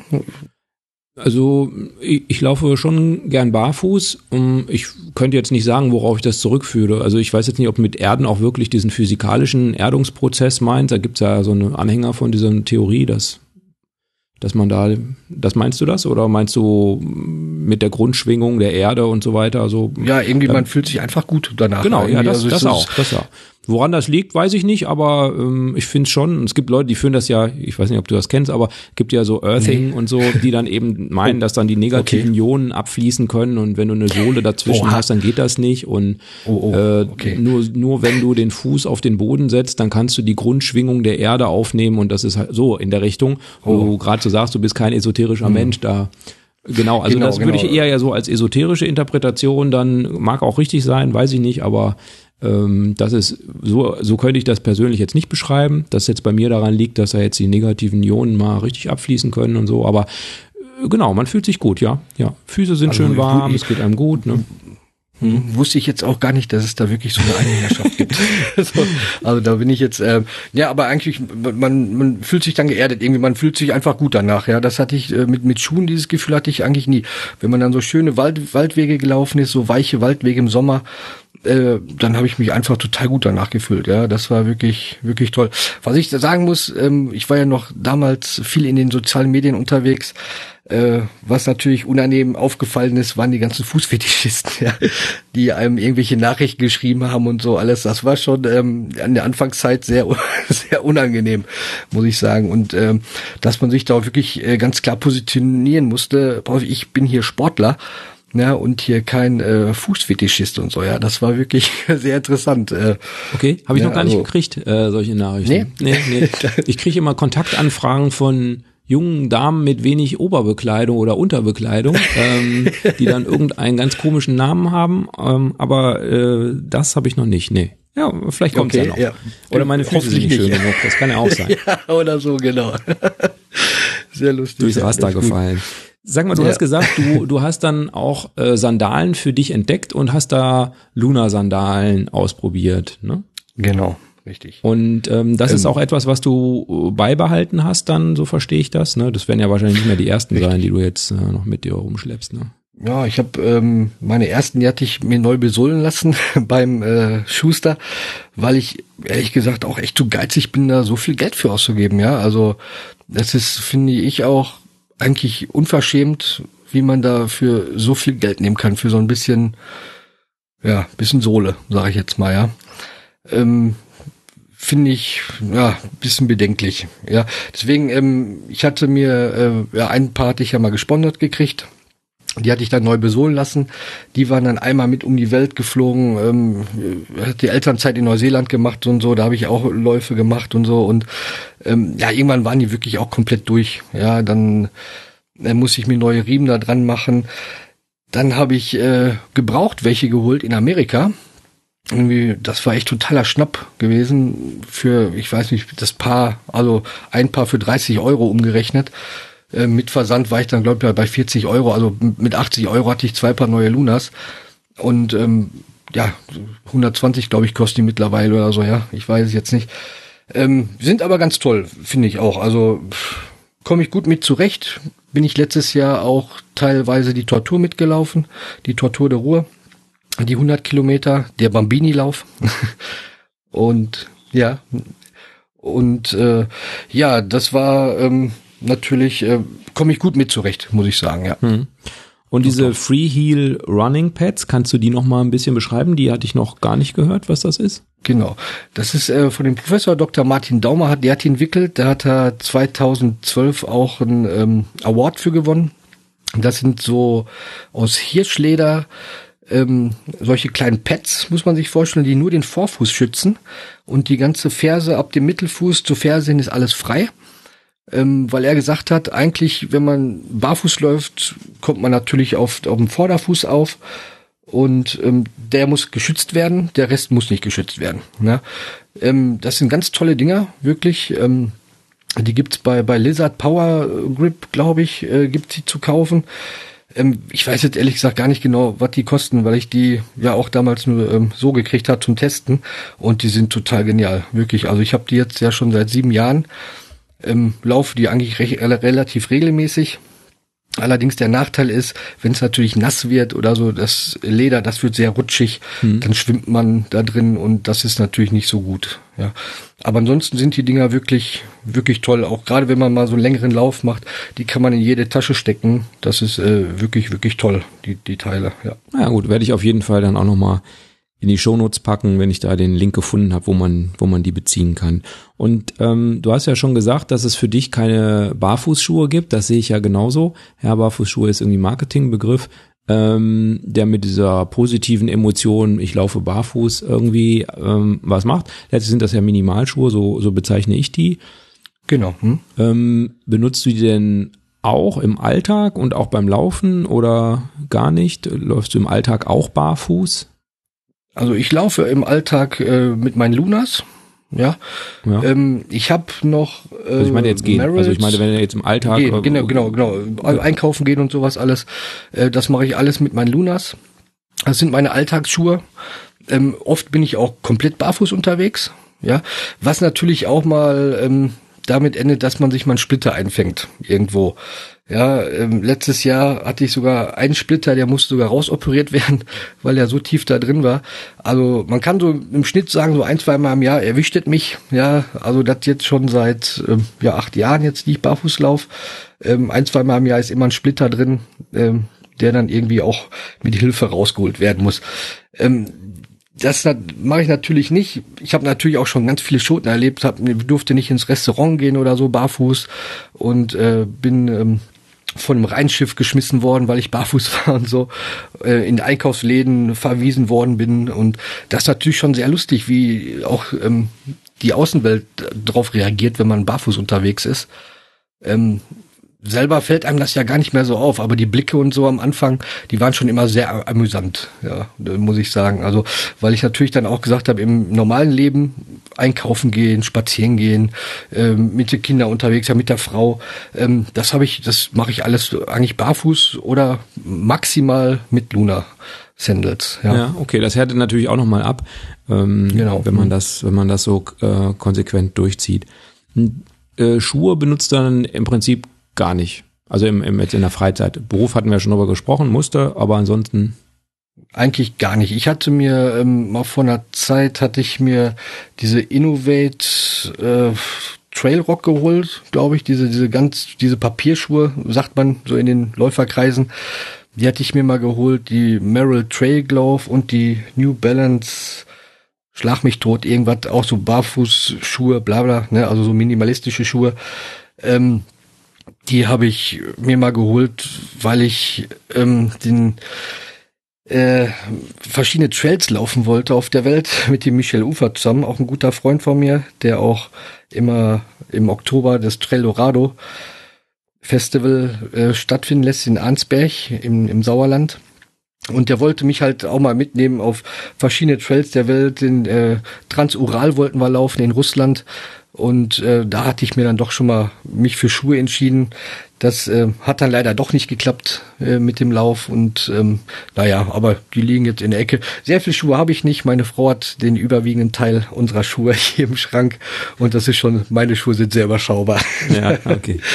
Also ich, ich, laufe schon gern barfuß. Ich könnte jetzt nicht sagen, worauf ich das zurückführe. Also ich weiß jetzt nicht, ob mit Erden auch wirklich diesen physikalischen Erdungsprozess meint. Da gibt es ja so einen Anhänger von dieser Theorie, dass, dass man da, das meinst du das? Oder meinst du mit der Grundschwingung der Erde und so weiter? Also, ja, irgendwie, man fühlt sich einfach gut danach. Genau, ja, das, also das auch. Das auch. Woran das liegt, weiß ich nicht, aber ähm, ich finde schon, es gibt Leute, die führen das ja, ich weiß nicht, ob du das kennst, aber gibt ja so Earthing nee. und so, die dann eben meinen, dass dann die negativen okay. Ionen abfließen können und wenn du eine Sohle dazwischen Oha. hast, dann geht das nicht und oh, oh, äh, okay. nur, nur wenn du den Fuß auf den Boden setzt, dann kannst du die Grundschwingung der Erde aufnehmen und das ist halt so in der Richtung, wo oh. du gerade so sagst, du bist kein esoterischer mhm. Mensch, da Genau, also genau, das würde genau. ich eher ja so als esoterische Interpretation dann mag auch richtig sein, weiß ich nicht, aber das ist, so, so könnte ich das persönlich jetzt nicht beschreiben, dass jetzt bei mir daran liegt, dass da jetzt die negativen Ionen mal richtig abfließen können und so, aber äh, genau, man fühlt sich gut, ja. Ja, Füße sind also, schön warm, es geht einem gut, ne? Hm, wusste ich jetzt auch gar nicht, dass es da wirklich so eine Einherrschaft gibt. so, also da bin ich jetzt, äh, ja, aber eigentlich, man, man fühlt sich dann geerdet, irgendwie, man fühlt sich einfach gut danach, ja. Das hatte ich äh, mit, mit Schuhen, dieses Gefühl hatte ich eigentlich nie. Wenn man dann so schöne Wald, Waldwege gelaufen ist, so weiche Waldwege im Sommer, äh, dann habe ich mich einfach total gut danach gefühlt. Ja, das war wirklich, wirklich toll. Was ich sagen muss, ähm, ich war ja noch damals viel in den sozialen Medien unterwegs. Äh, was natürlich unangenehm aufgefallen ist, waren die ganzen Fußfetischisten, ja, die einem irgendwelche Nachrichten geschrieben haben und so alles. Das war schon ähm, an der Anfangszeit sehr, sehr unangenehm, muss ich sagen. Und ähm, dass man sich da wirklich äh, ganz klar positionieren musste. Ich bin hier Sportler ja, und hier kein äh, Fußfetischist und so, ja, das war wirklich sehr interessant. Äh, okay, habe ich ja, noch gar nicht also, gekriegt, äh, solche Nachrichten. Nee, nee, nee. Ich kriege immer Kontaktanfragen von jungen Damen mit wenig Oberbekleidung oder Unterbekleidung, ähm, die dann irgendeinen ganz komischen Namen haben, ähm, aber äh, das habe ich noch nicht, nee. Ja, vielleicht kommt okay, ja noch. Ja. Oder meine Füße sind nicht schön genug, das kann ja auch sein. ja, oder so, genau. Sehr lustig. Durchs Raster gefallen. Sag mal, du ja. hast gesagt, du, du hast dann auch äh, Sandalen für dich entdeckt und hast da Luna-Sandalen ausprobiert, ne? Genau, richtig. Und ähm, das ähm, ist auch etwas, was du äh, beibehalten hast, dann, so verstehe ich das, ne? Das werden ja wahrscheinlich nicht mehr die ersten richtig. sein, die du jetzt äh, noch mit dir rumschleppst, ne? Ja, ich habe ähm, meine ersten, die hatte ich mir neu besohlen lassen beim äh, Schuster, weil ich ehrlich gesagt auch echt zu geizig bin, da so viel Geld für auszugeben. Ja, also das ist, finde ich auch eigentlich unverschämt, wie man da für so viel Geld nehmen kann, für so ein bisschen, ja, bisschen Sohle, sage ich jetzt mal, ja. Ähm, Finde ich, ja, bisschen bedenklich, ja. Deswegen, ähm, ich hatte mir, äh, ja, ein paar hatte ich ja mal gesponsert gekriegt. Die hatte ich dann neu besohlen lassen. Die waren dann einmal mit um die Welt geflogen. Ähm, hat die Elternzeit in Neuseeland gemacht und so. Da habe ich auch Läufe gemacht und so. Und ähm, ja, irgendwann waren die wirklich auch komplett durch. Ja, dann Dann muss ich mir neue Riemen da dran machen. Dann habe ich äh, gebraucht welche geholt in Amerika. Irgendwie, das war echt totaler Schnapp gewesen für, ich weiß nicht, das Paar, also ein Paar für 30 Euro umgerechnet. Äh, mit Versand war ich dann, glaube ich, bei 40 Euro. Also mit 80 Euro hatte ich zwei Paar neue Lunas. Und ähm, ja, 120, glaube ich, kosten die mittlerweile oder so, ja. Ich weiß es jetzt nicht. Ähm, sind aber ganz toll, finde ich auch. Also komme ich gut mit zurecht. Bin ich letztes Jahr auch teilweise die Tortur mitgelaufen, die Tortur der Ruhr, die 100 Kilometer, der Bambini-Lauf. und ja, und äh, ja, das war ähm, natürlich, äh, komme ich gut mit zurecht, muss ich sagen, ja. Hm. Und diese Freeheel Running Pads, kannst du die noch mal ein bisschen beschreiben? Die hatte ich noch gar nicht gehört, was das ist. Genau. Das ist äh, von dem Professor Dr. Martin Daumer, hat, der hat die entwickelt. Da hat er 2012 auch einen ähm, Award für gewonnen. Das sind so aus Hirschleder ähm, solche kleinen Pads, muss man sich vorstellen, die nur den Vorfuß schützen. Und die ganze Ferse ab dem Mittelfuß zur Ferse hin ist alles frei ähm, weil er gesagt hat, eigentlich, wenn man barfuß läuft, kommt man natürlich auf, auf dem Vorderfuß auf und ähm, der muss geschützt werden, der Rest muss nicht geschützt werden. Ne? Ähm, das sind ganz tolle Dinger, wirklich. Ähm, die gibt's bei, bei Lizard Power Grip, glaube ich, äh, gibt's die zu kaufen. Ähm, ich weiß jetzt ehrlich gesagt gar nicht genau, was die kosten, weil ich die ja auch damals nur ähm, so gekriegt habe zum Testen. Und die sind total genial, wirklich. Also ich habe die jetzt ja schon seit sieben Jahren ähm, laufe die eigentlich recht, relativ regelmäßig. Allerdings der Nachteil ist, wenn es natürlich nass wird oder so, das Leder, das wird sehr rutschig, mhm. dann schwimmt man da drin und das ist natürlich nicht so gut. Ja, aber ansonsten sind die Dinger wirklich wirklich toll. Auch gerade wenn man mal so einen längeren Lauf macht, die kann man in jede Tasche stecken. Das ist äh, wirklich wirklich toll, die die Teile. Ja. Na gut, werde ich auf jeden Fall dann auch noch mal in die Shownotes packen, wenn ich da den Link gefunden habe, wo man, wo man die beziehen kann. Und ähm, du hast ja schon gesagt, dass es für dich keine Barfußschuhe gibt. Das sehe ich ja genauso. Ja, Barfußschuhe ist irgendwie Marketingbegriff, ähm, der mit dieser positiven Emotion, ich laufe barfuß, irgendwie ähm, was macht. Letztlich sind das ja Minimalschuhe, so, so bezeichne ich die. Genau. Hm? Ähm, benutzt du die denn auch im Alltag und auch beim Laufen oder gar nicht? Läufst du im Alltag auch barfuß? Also ich laufe im Alltag äh, mit meinen Lunas. Ja. ja. Ähm, ich habe noch. Äh, also ich meine jetzt gehen. Merritt, also ich meine, wenn ihr jetzt im Alltag. Gehen, genau, genau, genau. Also einkaufen gehen und sowas alles. Äh, das mache ich alles mit meinen Lunas. Das sind meine Alltagsschuhe. Ähm, oft bin ich auch komplett barfuß unterwegs. Ja. Was natürlich auch mal ähm, damit endet, dass man sich mal einen Splitter einfängt irgendwo. Ja, ähm, letztes Jahr hatte ich sogar einen Splitter, der musste sogar rausoperiert werden, weil er so tief da drin war. Also man kann so im Schnitt sagen, so ein, zwei Mal im Jahr erwischt es mich. Ja, also das jetzt schon seit ähm, ja acht Jahren jetzt, die ich barfuß lauf. Ähm, ein, zwei Mal im Jahr ist immer ein Splitter drin, ähm, der dann irgendwie auch mit Hilfe rausgeholt werden muss. Ähm, das mache ich natürlich nicht. Ich habe natürlich auch schon ganz viele Schoten erlebt, hab, durfte nicht ins Restaurant gehen oder so barfuß und äh, bin ähm, von einem Rheinschiff geschmissen worden, weil ich barfuß war und so äh, in Einkaufsläden verwiesen worden bin und das ist natürlich schon sehr lustig, wie auch ähm, die Außenwelt darauf reagiert, wenn man barfuß unterwegs ist. Ähm, selber fällt einem das ja gar nicht mehr so auf, aber die Blicke und so am Anfang, die waren schon immer sehr amüsant, ja, muss ich sagen. Also, weil ich natürlich dann auch gesagt habe, im normalen Leben einkaufen gehen, spazieren gehen, ähm, mit den Kindern unterwegs, ja, mit der Frau, ähm, das habe ich, das mache ich alles eigentlich barfuß oder maximal mit Luna. Sandals, ja. Ja, okay, das härtet natürlich auch nochmal ab, ähm, genau. wenn man das, wenn man das so äh, konsequent durchzieht. Äh, Schuhe benutzt dann im Prinzip gar nicht. Also im, im, jetzt in der Freizeit. Beruf hatten wir schon drüber gesprochen, musste, aber ansonsten. Eigentlich gar nicht. Ich hatte mir ähm, mal vor einer Zeit hatte ich mir diese Innovate äh, Trailrock geholt, glaube ich, diese diese ganz diese Papierschuhe, sagt man so in den Läuferkreisen. Die hatte ich mir mal geholt, die Merrill Trail Glove und die New Balance Schlag mich tot, irgendwas, auch so Barfußschuhe, bla bla, ne, also so minimalistische Schuhe. Ähm, die habe ich mir mal geholt, weil ich ähm, den äh, verschiedene Trails laufen wollte auf der Welt mit dem Michel Ufer zusammen, auch ein guter Freund von mir, der auch immer im Oktober das Trail Dorado Festival äh, stattfinden lässt in Arnsberg im, im Sauerland. Und der wollte mich halt auch mal mitnehmen auf verschiedene Trails der Welt. Den äh, Transural wollten wir laufen in Russland. Und äh, da hatte ich mir dann doch schon mal mich für Schuhe entschieden. Das äh, hat dann leider doch nicht geklappt äh, mit dem Lauf. Und ähm, naja, aber die liegen jetzt in der Ecke. Sehr viele Schuhe habe ich nicht. Meine Frau hat den überwiegenden Teil unserer Schuhe hier im Schrank. Und das ist schon, meine Schuhe sind sehr überschaubar. Ja, okay.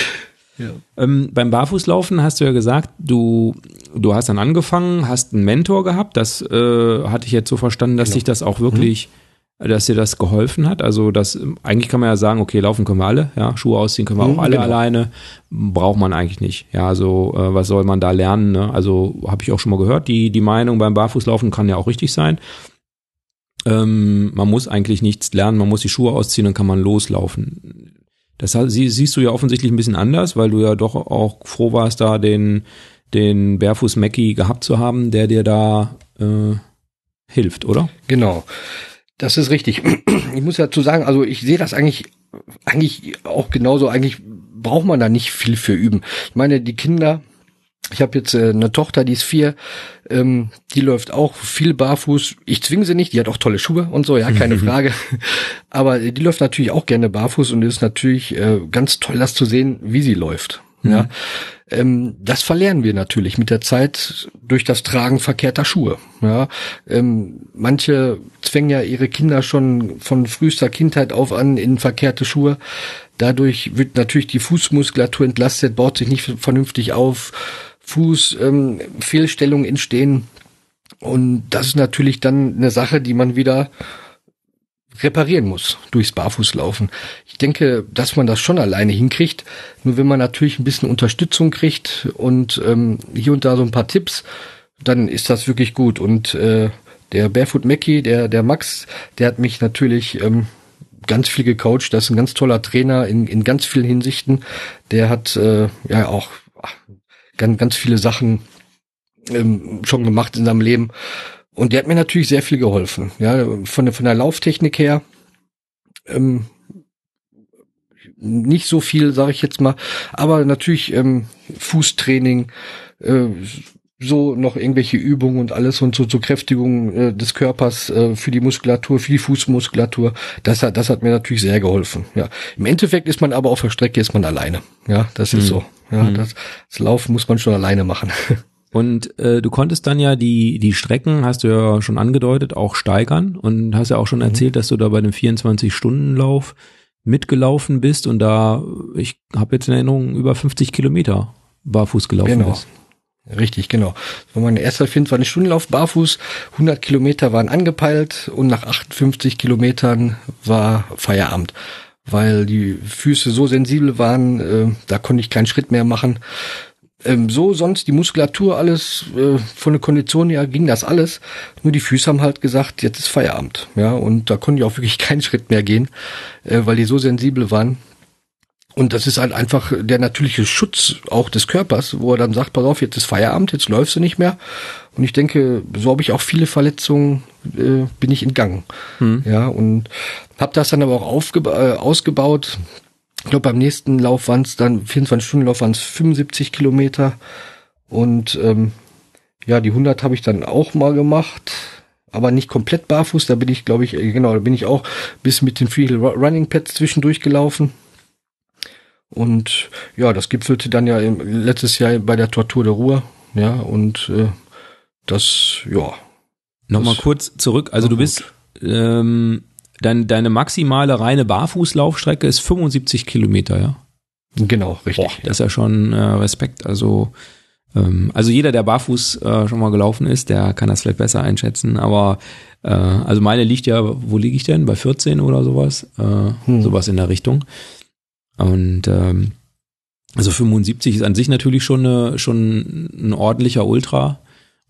Ja. Ähm, beim Barfußlaufen hast du ja gesagt, du, du hast dann angefangen, hast einen Mentor gehabt. Das äh, hatte ich jetzt so verstanden, dass genau. dich das auch wirklich, mhm. Dass dir das geholfen hat. Also das, eigentlich kann man ja sagen, okay, laufen können wir alle, ja, Schuhe ausziehen können wir mhm, auch alle genau. alleine. Braucht man eigentlich nicht. Ja, also äh, was soll man da lernen? Ne? Also habe ich auch schon mal gehört, die, die Meinung beim Barfußlaufen kann ja auch richtig sein. Ähm, man muss eigentlich nichts lernen, man muss die Schuhe ausziehen, dann kann man loslaufen das siehst du ja offensichtlich ein bisschen anders, weil du ja doch auch froh warst, da den, den Barefuß Mackie gehabt zu haben, der dir da äh, hilft, oder? Genau. Das ist richtig. Ich muss dazu sagen, also ich sehe das eigentlich, eigentlich auch genauso. Eigentlich braucht man da nicht viel für üben. Ich meine, die Kinder, ich habe jetzt äh, eine Tochter, die ist vier, ähm, die läuft auch viel barfuß. Ich zwinge sie nicht, die hat auch tolle Schuhe und so, ja, keine Frage. Aber die läuft natürlich auch gerne barfuß und ist natürlich äh, ganz toll, das zu sehen, wie sie läuft. Mhm. Ja, ähm, das verlernen wir natürlich mit der Zeit durch das Tragen verkehrter Schuhe. Ja, ähm, manche zwängen ja ihre Kinder schon von frühester Kindheit auf an in verkehrte Schuhe. Dadurch wird natürlich die Fußmuskulatur entlastet, baut sich nicht vernünftig auf Fuß ähm, Fehlstellungen entstehen. Und das ist natürlich dann eine Sache, die man wieder reparieren muss durchs Barfußlaufen. Ich denke, dass man das schon alleine hinkriegt. Nur wenn man natürlich ein bisschen Unterstützung kriegt und ähm, hier und da so ein paar Tipps, dann ist das wirklich gut. Und äh, der Barefoot Mackie, der, der Max, der hat mich natürlich ähm, ganz viel gecoacht. Das ist ein ganz toller Trainer in, in ganz vielen Hinsichten. Der hat äh, ja auch ganz, ganz viele Sachen ähm, schon gemacht in seinem Leben. Und der hat mir natürlich sehr viel geholfen. Ja, von der, von der Lauftechnik her, ähm, nicht so viel, sage ich jetzt mal, aber natürlich ähm, Fußtraining, äh, so noch irgendwelche Übungen und alles und so zur Kräftigung äh, des Körpers äh, für die Muskulatur, für die Fußmuskulatur. Das hat, das hat mir natürlich sehr geholfen. Ja, im Endeffekt ist man aber auf der Strecke ist man alleine. Ja, das ist mhm. so. Ja, mhm. das, das Laufen muss man schon alleine machen. Und äh, du konntest dann ja die die Strecken, hast du ja schon angedeutet, auch steigern und hast ja auch schon mhm. erzählt, dass du da bei einem 24-Stunden-Lauf mitgelaufen bist und da, ich habe jetzt in Erinnerung, über 50 Kilometer barfuß gelaufen genau. bist. Richtig, genau. Das war mein erster 24-Stunden-Lauf barfuß. 100 Kilometer waren angepeilt und nach 58 Kilometern war Feierabend, weil die Füße so sensibel waren, äh, da konnte ich keinen Schritt mehr machen. Ähm, so sonst die Muskulatur alles äh, von der Kondition her ging das alles. Nur die Füße haben halt gesagt, jetzt ist Feierabend, ja und da konnte ich auch wirklich keinen Schritt mehr gehen, äh, weil die so sensibel waren. Und das ist halt einfach der natürliche Schutz auch des Körpers, wo er dann sagt, pass auf, jetzt ist Feierabend, jetzt läufst du nicht mehr. Und ich denke, so habe ich auch viele Verletzungen, äh, bin ich entgangen. Hm. Ja, und habe das dann aber auch aufgeba äh, ausgebaut. Ich glaube, beim nächsten Lauf waren es dann, 24-Stunden-Lauf waren es 75 Kilometer. Und ähm, ja, die 100 habe ich dann auch mal gemacht aber nicht komplett barfuß. Da bin ich, glaube ich, äh, genau, da bin ich auch bis mit den Free Running Pads zwischendurch gelaufen. Und ja, das gipfelte dann ja im, letztes Jahr bei der Tortur der Ruhr. Ja, und äh, das, ja. Nochmal kurz zurück. Also du bist, ähm, dein, deine maximale reine Barfußlaufstrecke ist 75 Kilometer, ja? Genau, richtig. Boah, das ist ja schon äh, Respekt. Also, ähm, also jeder, der barfuß äh, schon mal gelaufen ist, der kann das vielleicht besser einschätzen. Aber äh, also meine liegt ja, wo liege ich denn? Bei 14 oder sowas? Äh, hm. Sowas in der Richtung. Und ähm, also 75 ist an sich natürlich schon, eine, schon ein ordentlicher Ultra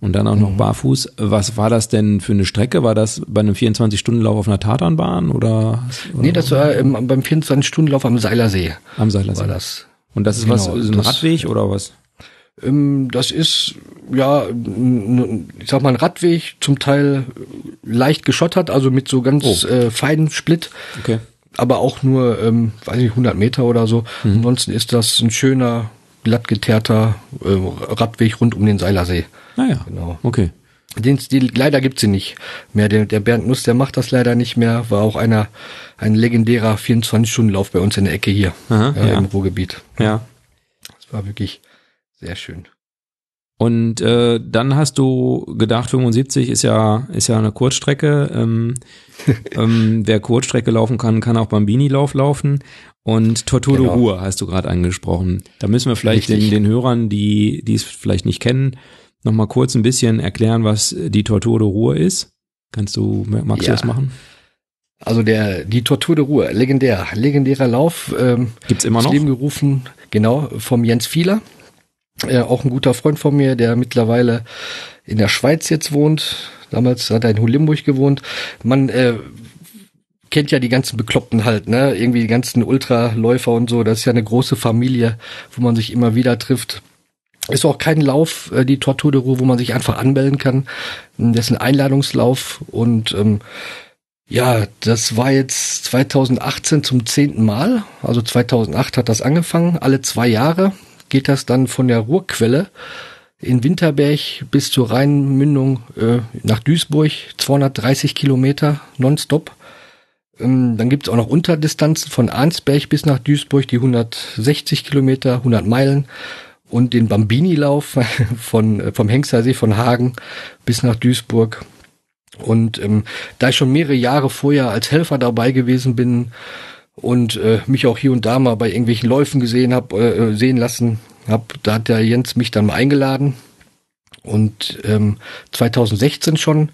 und dann auch noch mhm. barfuß. Was war das denn für eine Strecke? War das bei einem 24-Stunden-Lauf auf einer Tatanbahn oder, oder? Nee, das war ähm, beim 24-Stunden-Lauf am Seilersee. Am Seilersee. War das. Und das ist genau, was, ist ein Radweg oder was? Ähm, das ist, ja, ich sag mal, ein Radweg, zum Teil leicht geschottert, also mit so ganz oh. äh, feinen Split. Okay aber auch nur, ähm, weiß ich, 100 Meter oder so. Mhm. Ansonsten ist das ein schöner, glatt geteerter äh, Radweg rund um den Seilersee. Naja, ah genau. okay. Den Stil, leider gibt's ihn nicht mehr. Der, der Bernd Nuss, der macht das leider nicht mehr. War auch einer, ein legendärer 24-Stunden-Lauf bei uns in der Ecke hier Aha, äh, ja. im Ruhrgebiet. Ja. Das war wirklich sehr schön. Und äh, dann hast du gedacht, 75 ist ja ist ja eine Kurzstrecke. Ähm, ähm, wer Kurzstrecke laufen kann, kann auch Bambini-Lauf laufen. Und Tortur genau. de Ruhr hast du gerade angesprochen. Da müssen wir vielleicht den, den Hörern, die die es vielleicht nicht kennen, noch mal kurz ein bisschen erklären, was die Tortur de Ruhr ist. Kannst du magst ja. du das machen? Also der die Tortur de Ruhr, legendär, legendärer Lauf. Ähm, Gibt's immer noch? Leben gerufen, genau vom Jens Fieler äh, auch ein guter Freund von mir, der mittlerweile in der Schweiz jetzt wohnt. Damals hat er in Hulimburg gewohnt. Man äh, kennt ja die ganzen Bekloppten halt, ne? Irgendwie die ganzen Ultraläufer und so. Das ist ja eine große Familie, wo man sich immer wieder trifft. Ist auch kein Lauf, äh, die Tortur de Roue, wo man sich einfach anmelden kann. Das ist ein Einladungslauf und ähm, ja, das war jetzt 2018 zum zehnten Mal. Also 2008 hat das angefangen, alle zwei Jahre geht das dann von der Ruhrquelle in Winterberg bis zur Rheinmündung äh, nach Duisburg, 230 Kilometer nonstop. Ähm, dann gibt es auch noch Unterdistanzen von Arnsberg bis nach Duisburg, die 160 Kilometer, 100 Meilen. Und den Bambini-Lauf von, äh, vom Hengstersee von Hagen bis nach Duisburg. Und ähm, da ich schon mehrere Jahre vorher als Helfer dabei gewesen bin, und äh, mich auch hier und da mal bei irgendwelchen Läufen gesehen habe, äh, sehen lassen hab, da hat der Jens mich dann mal eingeladen und ähm, 2016 schon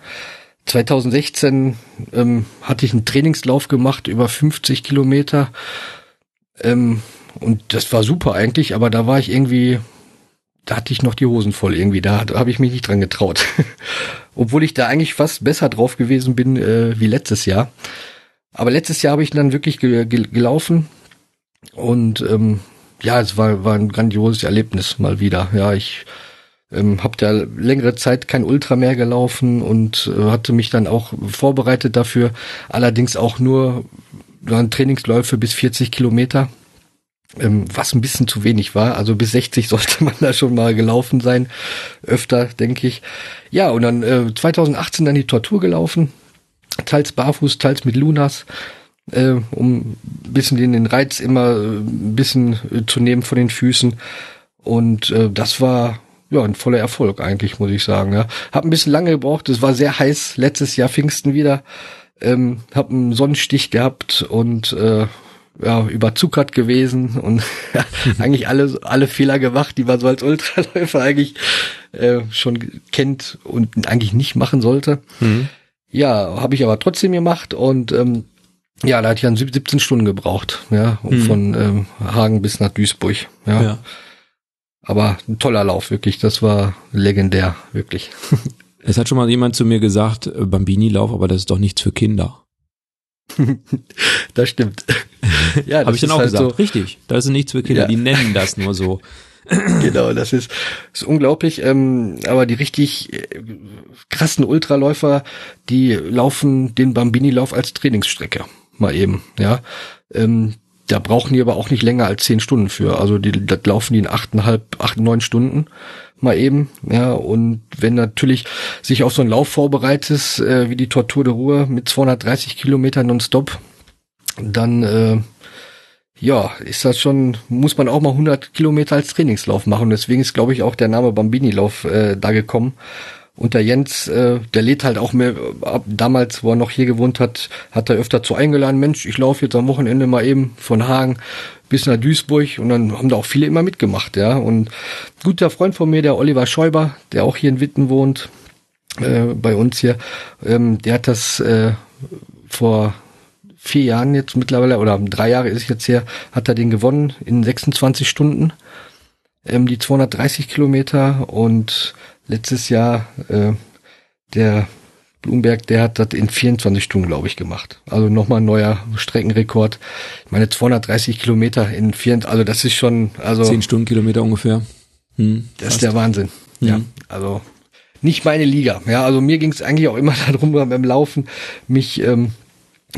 2016 ähm, hatte ich einen Trainingslauf gemacht über 50 Kilometer ähm, und das war super eigentlich, aber da war ich irgendwie, da hatte ich noch die Hosen voll irgendwie, da, da habe ich mich nicht dran getraut, obwohl ich da eigentlich fast besser drauf gewesen bin äh, wie letztes Jahr. Aber letztes Jahr habe ich dann wirklich ge ge gelaufen und ähm, ja, es war, war ein grandioses Erlebnis mal wieder. Ja, ich ähm, habe da längere Zeit kein Ultra mehr gelaufen und äh, hatte mich dann auch vorbereitet dafür. Allerdings auch nur waren Trainingsläufe bis 40 Kilometer, ähm, was ein bisschen zu wenig war. Also bis 60 sollte man da schon mal gelaufen sein, öfter, denke ich. Ja, und dann äh, 2018 dann die Tortur gelaufen teils barfuß, teils mit Lunas, äh, um ein bisschen den, den Reiz immer äh, ein bisschen äh, zu nehmen von den Füßen. Und äh, das war ja ein voller Erfolg eigentlich, muss ich sagen. Ja. Hab ein bisschen lange gebraucht, es war sehr heiß, letztes Jahr Pfingsten wieder. Ähm, hab einen Sonnenstich gehabt und äh, ja, überzuckert gewesen und eigentlich alle, alle Fehler gemacht, die man so als Ultraläufer eigentlich äh, schon kennt und eigentlich nicht machen sollte. Mhm. Ja, habe ich aber trotzdem gemacht und ähm, ja, da hatte ich dann 17 Stunden gebraucht, ja, hm. von ähm, Hagen bis nach Duisburg. Ja. ja. Aber ein toller Lauf, wirklich. Das war legendär, wirklich. Es hat schon mal jemand zu mir gesagt, äh, Bambini-Lauf, aber das ist doch nichts für Kinder. das stimmt. ja, habe ich dann auch halt gesagt. So, Richtig, das ist nichts für Kinder. Ja. Die nennen das nur so. genau, das ist, ist unglaublich. Ähm, aber die richtig äh, krassen Ultraläufer, die laufen den Bambini-Lauf als Trainingsstrecke. Mal eben, ja. Ähm, da brauchen die aber auch nicht länger als zehn Stunden für. Also die, das laufen die in achteinhalb, acht, neun Stunden mal eben, ja. Und wenn natürlich sich auf so einen Lauf vorbereitet, äh, wie die Tortur de Ruhe mit 230 Kilometern nonstop, dann äh, ja, ist das schon, muss man auch mal 100 Kilometer als Trainingslauf machen. Deswegen ist, glaube ich, auch der Name Bambini-Lauf äh, da gekommen. Und der Jens, äh, der lädt halt auch mehr, ab. Damals, wo er noch hier gewohnt hat, hat er öfter zu eingeladen, Mensch, ich laufe jetzt am Wochenende mal eben von Hagen bis nach Duisburg. Und dann haben da auch viele immer mitgemacht, ja. Und guter Freund von mir, der Oliver Schäuber, der auch hier in Witten wohnt, äh, bei uns hier, ähm, der hat das äh, vor vier Jahren jetzt mittlerweile, oder drei Jahre ist es jetzt her, hat er den gewonnen in 26 Stunden, ähm, die 230 Kilometer. Und letztes Jahr äh, der Bloomberg, der hat das in 24 Stunden, glaube ich, gemacht. Also nochmal ein neuer Streckenrekord. Ich meine, 230 Kilometer in vier, also das ist schon, also. Zehn Stundenkilometer ungefähr. Hm, das fast. ist der Wahnsinn. Hm. Ja, also nicht meine Liga. Ja, also mir ging es eigentlich auch immer darum beim Laufen, mich ähm,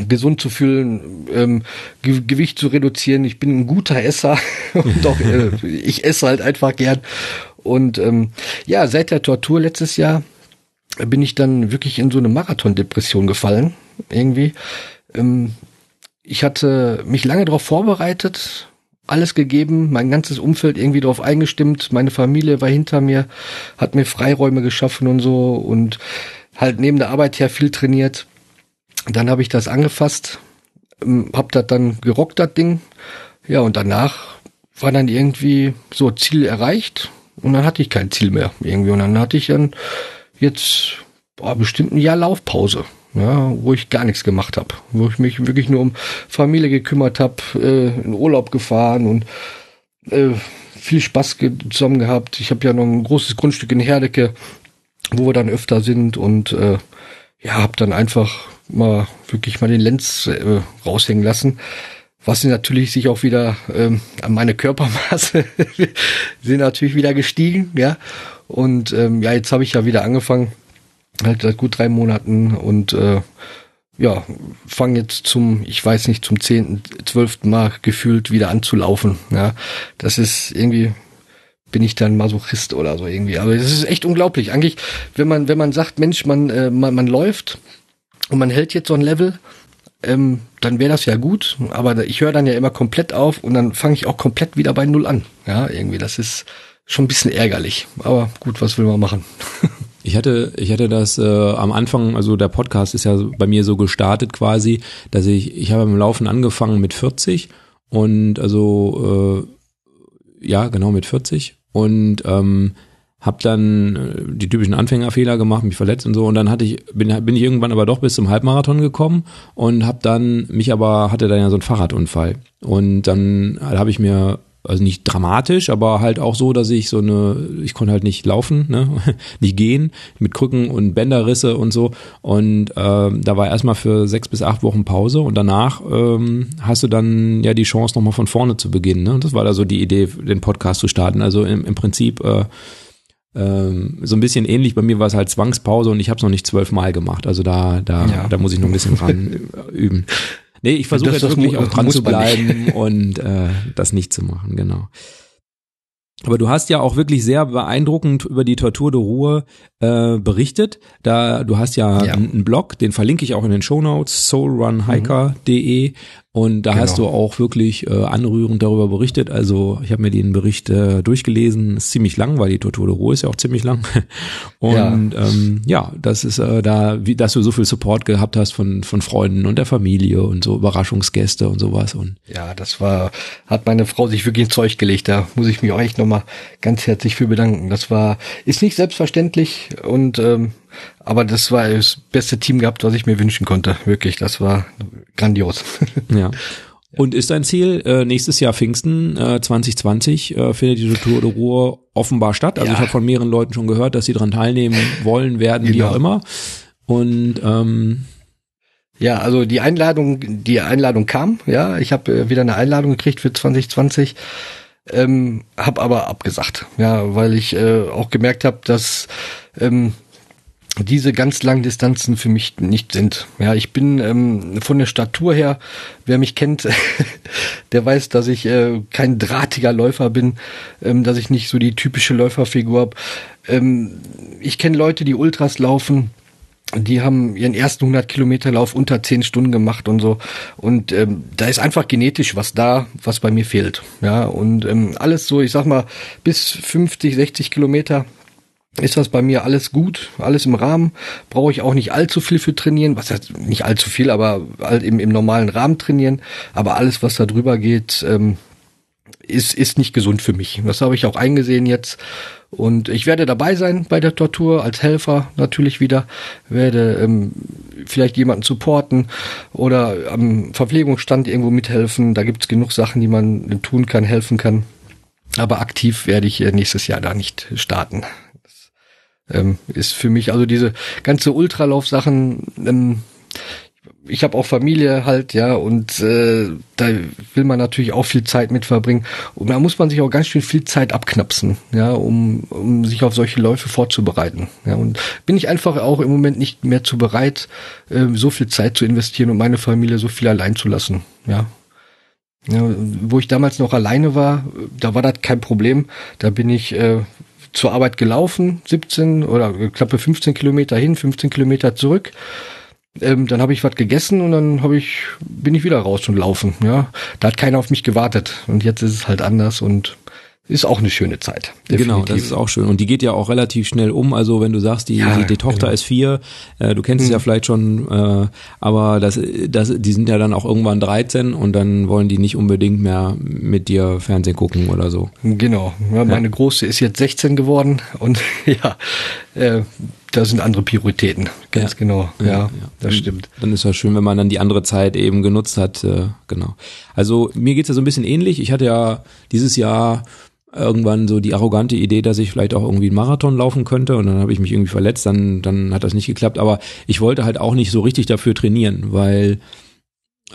gesund zu fühlen, ähm, Ge Gewicht zu reduzieren. Ich bin ein guter Esser und auch äh, ich esse halt einfach gern. Und ähm, ja, seit der Tortur letztes Jahr bin ich dann wirklich in so eine Marathondepression gefallen, irgendwie. Ähm, ich hatte mich lange darauf vorbereitet, alles gegeben, mein ganzes Umfeld irgendwie darauf eingestimmt, meine Familie war hinter mir, hat mir Freiräume geschaffen und so und halt neben der Arbeit her viel trainiert. Dann habe ich das angefasst, ähm, hab das dann gerockt, das Ding. Ja, und danach war dann irgendwie so Ziel erreicht und dann hatte ich kein Ziel mehr irgendwie und dann hatte ich dann jetzt boah, bestimmt ein Jahr Laufpause, ja, wo ich gar nichts gemacht habe, wo ich mich wirklich nur um Familie gekümmert habe, äh, in Urlaub gefahren und äh, viel Spaß zusammen gehabt. Ich habe ja noch ein großes Grundstück in Herdecke, wo wir dann öfter sind und äh, ja, habe dann einfach mal wirklich mal den Lenz äh, raushängen lassen. Was natürlich sich auch wieder ähm, an meine Körpermaße sind natürlich wieder gestiegen, ja. Und ähm, ja, jetzt habe ich ja wieder angefangen, halt seit gut drei Monaten und äh, ja, fange jetzt zum, ich weiß nicht, zum zehnten, zwölften Mal gefühlt wieder an zu laufen. Ja, das ist irgendwie bin ich dann Masochist oder so irgendwie. Aber es ist echt unglaublich. Eigentlich, wenn man, wenn man sagt, Mensch, man, äh, man, man läuft und man hält jetzt so ein Level, ähm, dann wäre das ja gut. Aber ich höre dann ja immer komplett auf und dann fange ich auch komplett wieder bei Null an. Ja, irgendwie, das ist schon ein bisschen ärgerlich. Aber gut, was will man machen? Ich hatte, ich hatte das äh, am Anfang, also der Podcast ist ja bei mir so gestartet quasi, dass ich, ich habe im Laufen angefangen mit 40 und also äh, ja, genau mit 40 und ähm, habe dann äh, die typischen Anfängerfehler gemacht, mich verletzt und so und dann hatte ich bin bin ich irgendwann aber doch bis zum Halbmarathon gekommen und habe dann mich aber hatte dann ja so einen Fahrradunfall und dann habe ich mir also nicht dramatisch, aber halt auch so, dass ich so eine, ich konnte halt nicht laufen, ne? nicht gehen, mit Krücken und Bänderrisse und so. Und ähm, da war erstmal für sechs bis acht Wochen Pause und danach ähm, hast du dann ja die Chance, nochmal von vorne zu beginnen. Ne? Und das war da so die Idee, den Podcast zu starten. Also im, im Prinzip äh, ähm, so ein bisschen ähnlich. Bei mir war es halt Zwangspause und ich habe es noch nicht zwölfmal gemacht. Also da, da, ja. da muss ich noch ein bisschen ran üben. Nee, ich versuche jetzt wirklich auch dran zu bleiben und äh, das nicht zu machen, genau. Aber du hast ja auch wirklich sehr beeindruckend über die Tortur de Ruhe äh, berichtet. Da du hast ja, ja. einen Blog, den verlinke ich auch in den Show Notes, soulrunhiker.de. Und da genau. hast du auch wirklich äh, anrührend darüber berichtet. Also ich habe mir den Bericht äh, durchgelesen, ist ziemlich lang, weil die Tortur de Ruhe ist ja auch ziemlich lang. Und ja, ähm, ja das ist äh, da, wie, dass du so viel Support gehabt hast von von Freunden und der Familie und so Überraschungsgäste und sowas. Und ja, das war, hat meine Frau sich wirklich ins Zeug gelegt. Da muss ich mich auch echt nochmal ganz herzlich für bedanken. Das war, ist nicht selbstverständlich und ähm, aber das war das beste Team gehabt, was ich mir wünschen konnte. Wirklich, das war grandios. Ja. Und ist dein Ziel äh, nächstes Jahr Pfingsten äh, 2020 äh, findet die Tour de Ruhr offenbar statt. Also ja. ich habe von mehreren Leuten schon gehört, dass sie daran teilnehmen wollen, werden, genau. wie auch immer. Und ähm, ja, also die Einladung, die Einladung kam. Ja, ich habe äh, wieder eine Einladung gekriegt für 2020 ähm, habe aber abgesagt, ja, weil ich äh, auch gemerkt habe, dass ähm, diese ganz langen Distanzen für mich nicht sind. Ja, ich bin ähm, von der Statur her, wer mich kennt, der weiß, dass ich äh, kein drahtiger Läufer bin, ähm, dass ich nicht so die typische Läuferfigur habe. Ähm, ich kenne Leute, die Ultras laufen, die haben ihren ersten 100 Kilometer Lauf unter 10 Stunden gemacht und so. Und ähm, da ist einfach genetisch was da, was bei mir fehlt. Ja, und ähm, alles so, ich sag mal, bis 50, 60 Kilometer ist das bei mir alles gut, alles im Rahmen. Brauche ich auch nicht allzu viel für trainieren, was heißt nicht allzu viel, aber halt im, im normalen Rahmen trainieren. Aber alles, was da drüber geht, ähm, ist, ist nicht gesund für mich. Das habe ich auch eingesehen jetzt. Und ich werde dabei sein bei der Tortur als Helfer natürlich wieder, werde ähm, vielleicht jemanden supporten oder am Verpflegungsstand irgendwo mithelfen. Da gibt's genug Sachen, die man tun kann, helfen kann. Aber aktiv werde ich äh, nächstes Jahr da nicht starten. Ähm, ist für mich also diese ganze Ultralauf-Sachen, ähm, ich habe auch Familie halt, ja, und äh, da will man natürlich auch viel Zeit mit verbringen. Und da muss man sich auch ganz schön viel Zeit abknapsen, ja, um, um sich auf solche Läufe vorzubereiten. Ja, und bin ich einfach auch im Moment nicht mehr zu bereit, äh, so viel Zeit zu investieren und meine Familie so viel allein zu lassen. Ja. ja wo ich damals noch alleine war, da war das kein Problem. Da bin ich äh, zur Arbeit gelaufen, 17 oder knappe 15 Kilometer hin, 15 Kilometer zurück ähm, dann habe ich was gegessen und dann habe ich bin ich wieder raus und laufen. Ja, da hat keiner auf mich gewartet und jetzt ist es halt anders und ist auch eine schöne Zeit. Definitiv. Genau, das ist auch schön. Und die geht ja auch relativ schnell um. Also wenn du sagst, die, ja, die, die, Tochter genau. ist vier, äh, du kennst hm. es ja mhm. vielleicht schon, äh, aber das, das, die sind ja dann auch irgendwann 13 und dann wollen die nicht unbedingt mehr mit dir Fernsehen gucken oder so. Genau. Ja, meine ja. Große ist jetzt 16 geworden und ja, äh, da sind andere Prioritäten, ganz ja. genau. Ja, ja, das stimmt. Dann ist das schön, wenn man dann die andere Zeit eben genutzt hat. Äh, genau. Also mir geht's ja so ein bisschen ähnlich. Ich hatte ja dieses Jahr irgendwann so die arrogante Idee, dass ich vielleicht auch irgendwie einen Marathon laufen könnte und dann habe ich mich irgendwie verletzt, dann, dann hat das nicht geklappt. Aber ich wollte halt auch nicht so richtig dafür trainieren, weil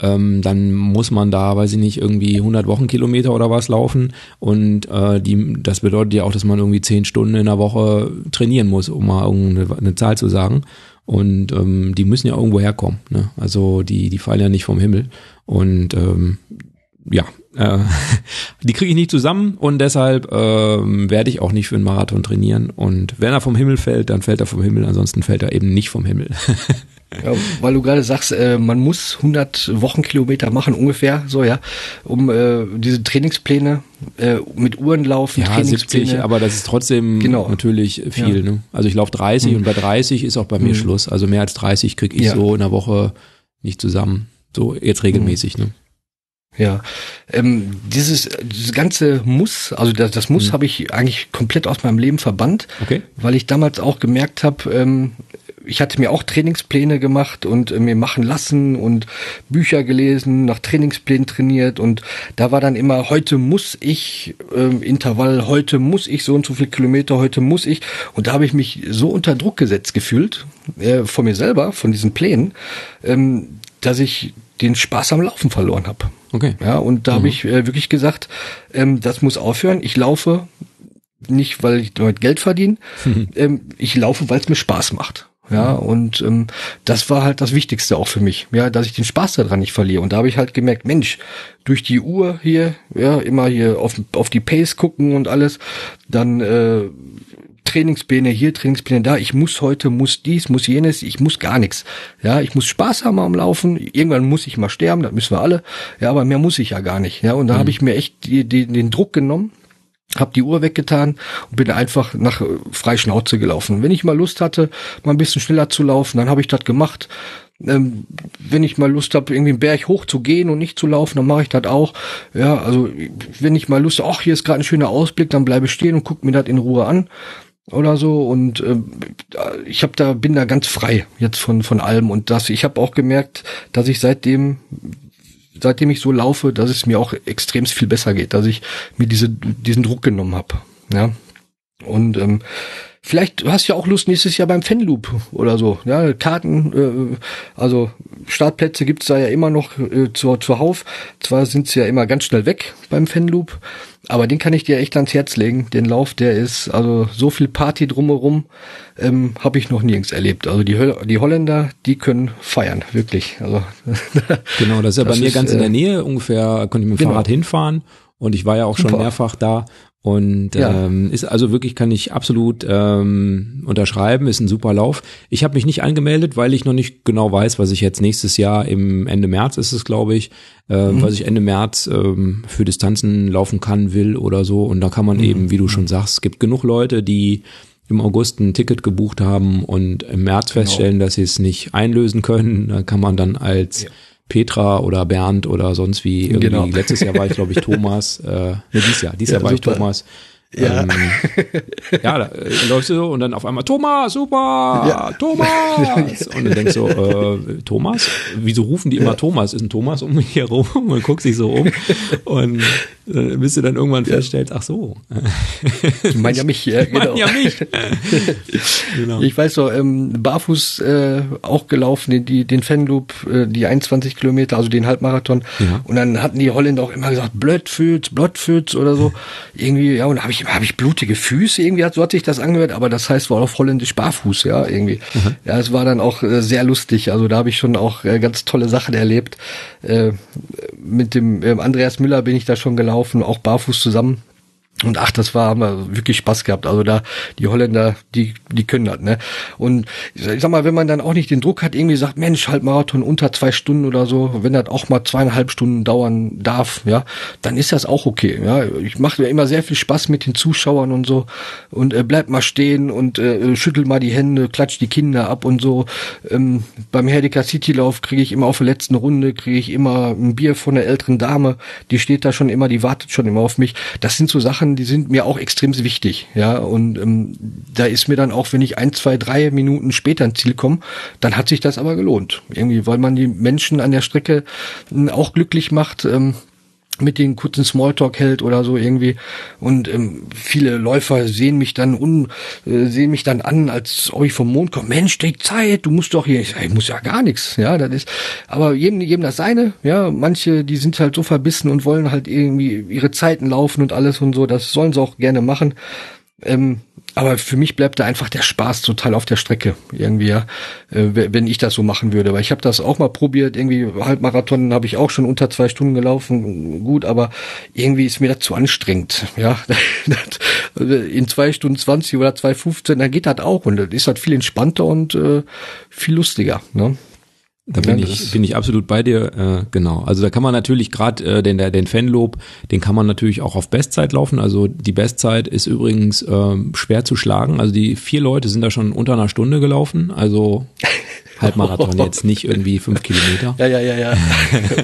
ähm, dann muss man da, weiß ich nicht, irgendwie 100 Wochenkilometer oder was laufen. Und äh, die, das bedeutet ja auch, dass man irgendwie 10 Stunden in der Woche trainieren muss, um mal irgendeine eine Zahl zu sagen. Und ähm, die müssen ja irgendwo herkommen, ne? also die, die fallen ja nicht vom Himmel. Und ähm, ja, äh, die kriege ich nicht zusammen. Und deshalb ähm, werde ich auch nicht für einen Marathon trainieren. Und wenn er vom Himmel fällt, dann fällt er vom Himmel, ansonsten fällt er eben nicht vom Himmel. Ja, weil du gerade sagst, äh, man muss 100 Wochenkilometer machen ungefähr, so ja, um äh, diese Trainingspläne äh, mit Uhren laufen. Ja, 70, aber das ist trotzdem genau. natürlich viel. Ja. Ne? Also ich laufe 30 mhm. und bei 30 ist auch bei mir mhm. Schluss. Also mehr als 30 kriege ich ja. so in der Woche nicht zusammen. So jetzt regelmäßig. Mhm. Ne? Ja, ähm, dieses, dieses ganze Muss, also das, das Muss mhm. habe ich eigentlich komplett aus meinem Leben verbannt, okay. weil ich damals auch gemerkt habe, ähm, ich hatte mir auch Trainingspläne gemacht und äh, mir machen lassen und Bücher gelesen, nach Trainingsplänen trainiert und da war dann immer, heute muss ich ähm, Intervall, heute muss ich so und so viel Kilometer, heute muss ich und da habe ich mich so unter Druck gesetzt gefühlt, äh, von mir selber, von diesen Plänen, ähm, dass ich den Spaß am Laufen verloren habe. Okay. Ja, und da mhm. habe ich äh, wirklich gesagt, ähm, das muss aufhören. Ich laufe nicht, weil ich damit Geld verdiene. Mhm. Ähm, ich laufe, weil es mir Spaß macht. Ja, und ähm, das war halt das Wichtigste auch für mich, ja, dass ich den Spaß daran nicht verliere. Und da habe ich halt gemerkt, Mensch, durch die Uhr hier, ja, immer hier auf, auf die Pace gucken und alles, dann äh, Trainingspläne hier, Trainingspläne da, ich muss heute, muss dies, muss jenes, ich muss gar nichts. Ja, ich muss Spaß haben am Laufen, irgendwann muss ich mal sterben, das müssen wir alle, ja, aber mehr muss ich ja gar nicht. Ja, und da mhm. habe ich mir echt die, die, den Druck genommen, hab die Uhr weggetan und bin einfach nach äh, frei Schnauze gelaufen. Wenn ich mal Lust hatte, mal ein bisschen schneller zu laufen, dann habe ich das gemacht. Ähm, wenn ich mal Lust habe, irgendwie einen Berg hoch zu gehen und nicht zu laufen, dann mache ich das auch. Ja, also wenn ich mal Lust habe, ach, hier ist gerade ein schöner Ausblick, dann bleibe ich stehen und guck mir das in Ruhe an oder so und äh, ich habe da bin da ganz frei jetzt von von allem und das ich habe auch gemerkt, dass ich seitdem seitdem ich so laufe, dass es mir auch extrem viel besser geht, dass ich mir diese, diesen Druck genommen habe. Ja. Und ähm, vielleicht hast du ja auch Lust nächstes Jahr beim Fanloop oder so. Ja, Karten, äh, also Startplätze gibt's da ja immer noch äh, zur, zur Hauf. Zwar sind sie ja immer ganz schnell weg beim Fanloop, aber den kann ich dir echt ans Herz legen. Den Lauf, der ist also so viel Party drumherum, ähm, habe ich noch nirgends erlebt. Also die, die Holländer, die können feiern, wirklich. Also genau, das ist ja bei mir ist, ganz in der äh, Nähe. Ungefähr konnte ich mit dem genau. Fahrrad hinfahren. Und ich war ja auch schon Super. mehrfach da. Und ja. ähm, ist also wirklich, kann ich absolut ähm, unterschreiben, ist ein super Lauf. Ich habe mich nicht angemeldet, weil ich noch nicht genau weiß, was ich jetzt nächstes Jahr im Ende März ist es, glaube ich, äh, mhm. was ich Ende März ähm, für Distanzen laufen kann, will oder so. Und da kann man mhm. eben, wie du schon sagst, es gibt genug Leute, die im August ein Ticket gebucht haben und im März genau. feststellen, dass sie es nicht einlösen können. Da kann man dann als ja Petra oder Bernd oder sonst wie. Irgendwie. Genau. Letztes Jahr war ich, glaube ich, Thomas. Äh, ne, dieses Jahr. Dieses ja, Jahr war super. ich Thomas. Ja, ähm, ja da äh, läufst du so und dann auf einmal Thomas, super, ja. Thomas. Und du denkst so, äh, Thomas? Wieso rufen die immer ja. Thomas? Ist ein Thomas um mich herum? Man guckt sich so um. Und Äh, bis du dann irgendwann ja. feststellst, ach so. Ich meine ja mich, ja, genau. Ich ja mich. genau. Ich weiß so, ähm, barfuß äh, auch gelaufen, den, die, den Fanloop, äh, die 21 Kilometer, also den Halbmarathon. Ja. Und dann hatten die Holländer auch immer gesagt, Blödfüß, Blödfüß oder so. Irgendwie, ja, und da habe ich, hab ich blutige Füße, irgendwie hat, so hat sich das angehört, aber das heißt wohl auf Holländisch barfuß, ja, irgendwie. Mhm. Ja, es war dann auch äh, sehr lustig. Also da habe ich schon auch äh, ganz tolle Sachen erlebt. Äh, mit dem äh, Andreas Müller bin ich da schon gelaufen laufen, auch barfuß zusammen. Und ach, das war, haben wir wirklich Spaß gehabt. Also da, die Holländer, die, die können das, ne? Und ich sag mal, wenn man dann auch nicht den Druck hat, irgendwie sagt, Mensch, halt Marathon unter zwei Stunden oder so, wenn das auch mal zweieinhalb Stunden dauern darf, ja, dann ist das auch okay. Ja, ich mache mir immer sehr viel Spaß mit den Zuschauern und so. Und äh, bleib mal stehen und äh, schüttel mal die Hände, klatsch die Kinder ab und so. Ähm, beim City Lauf kriege ich immer auf der letzten Runde, kriege ich immer ein Bier von der älteren Dame, die steht da schon immer, die wartet schon immer auf mich. Das sind so Sachen, Sachen, die sind mir auch extrem wichtig, ja. Und ähm, da ist mir dann auch, wenn ich ein, zwei, drei Minuten später ins Ziel komme, dann hat sich das aber gelohnt. Irgendwie, weil man die Menschen an der Strecke äh, auch glücklich macht. Ähm, mit den kurzen Smalltalk hält oder so irgendwie. Und ähm, viele Läufer sehen mich dann un äh, sehen mich dann an als ob ich vom Mond komme. Mensch take Zeit du musst doch hier ich, ich muss ja gar nichts ja das ist aber jedem jedem das seine. Ja manche die sind halt so verbissen und wollen halt irgendwie ihre Zeiten laufen und alles und so. Das sollen sie auch gerne machen ähm, aber für mich bleibt da einfach der Spaß total auf der Strecke irgendwie, ja, äh, wenn ich das so machen würde. Weil ich habe das auch mal probiert, irgendwie Halbmarathon habe ich auch schon unter zwei Stunden gelaufen, gut, aber irgendwie ist mir das zu anstrengend, ja. In zwei Stunden zwanzig oder zwei fünfzehn, dann geht das auch und das ist halt viel entspannter und äh, viel lustiger, ne? Da bin ja, ich bin ich absolut bei dir. Äh, genau. Also da kann man natürlich gerade äh, den den Fanlob, den kann man natürlich auch auf Bestzeit laufen. Also die Bestzeit ist übrigens äh, schwer zu schlagen. Also die vier Leute sind da schon unter einer Stunde gelaufen. Also Halbmarathon jetzt nicht irgendwie fünf Kilometer. Ja ja ja ja.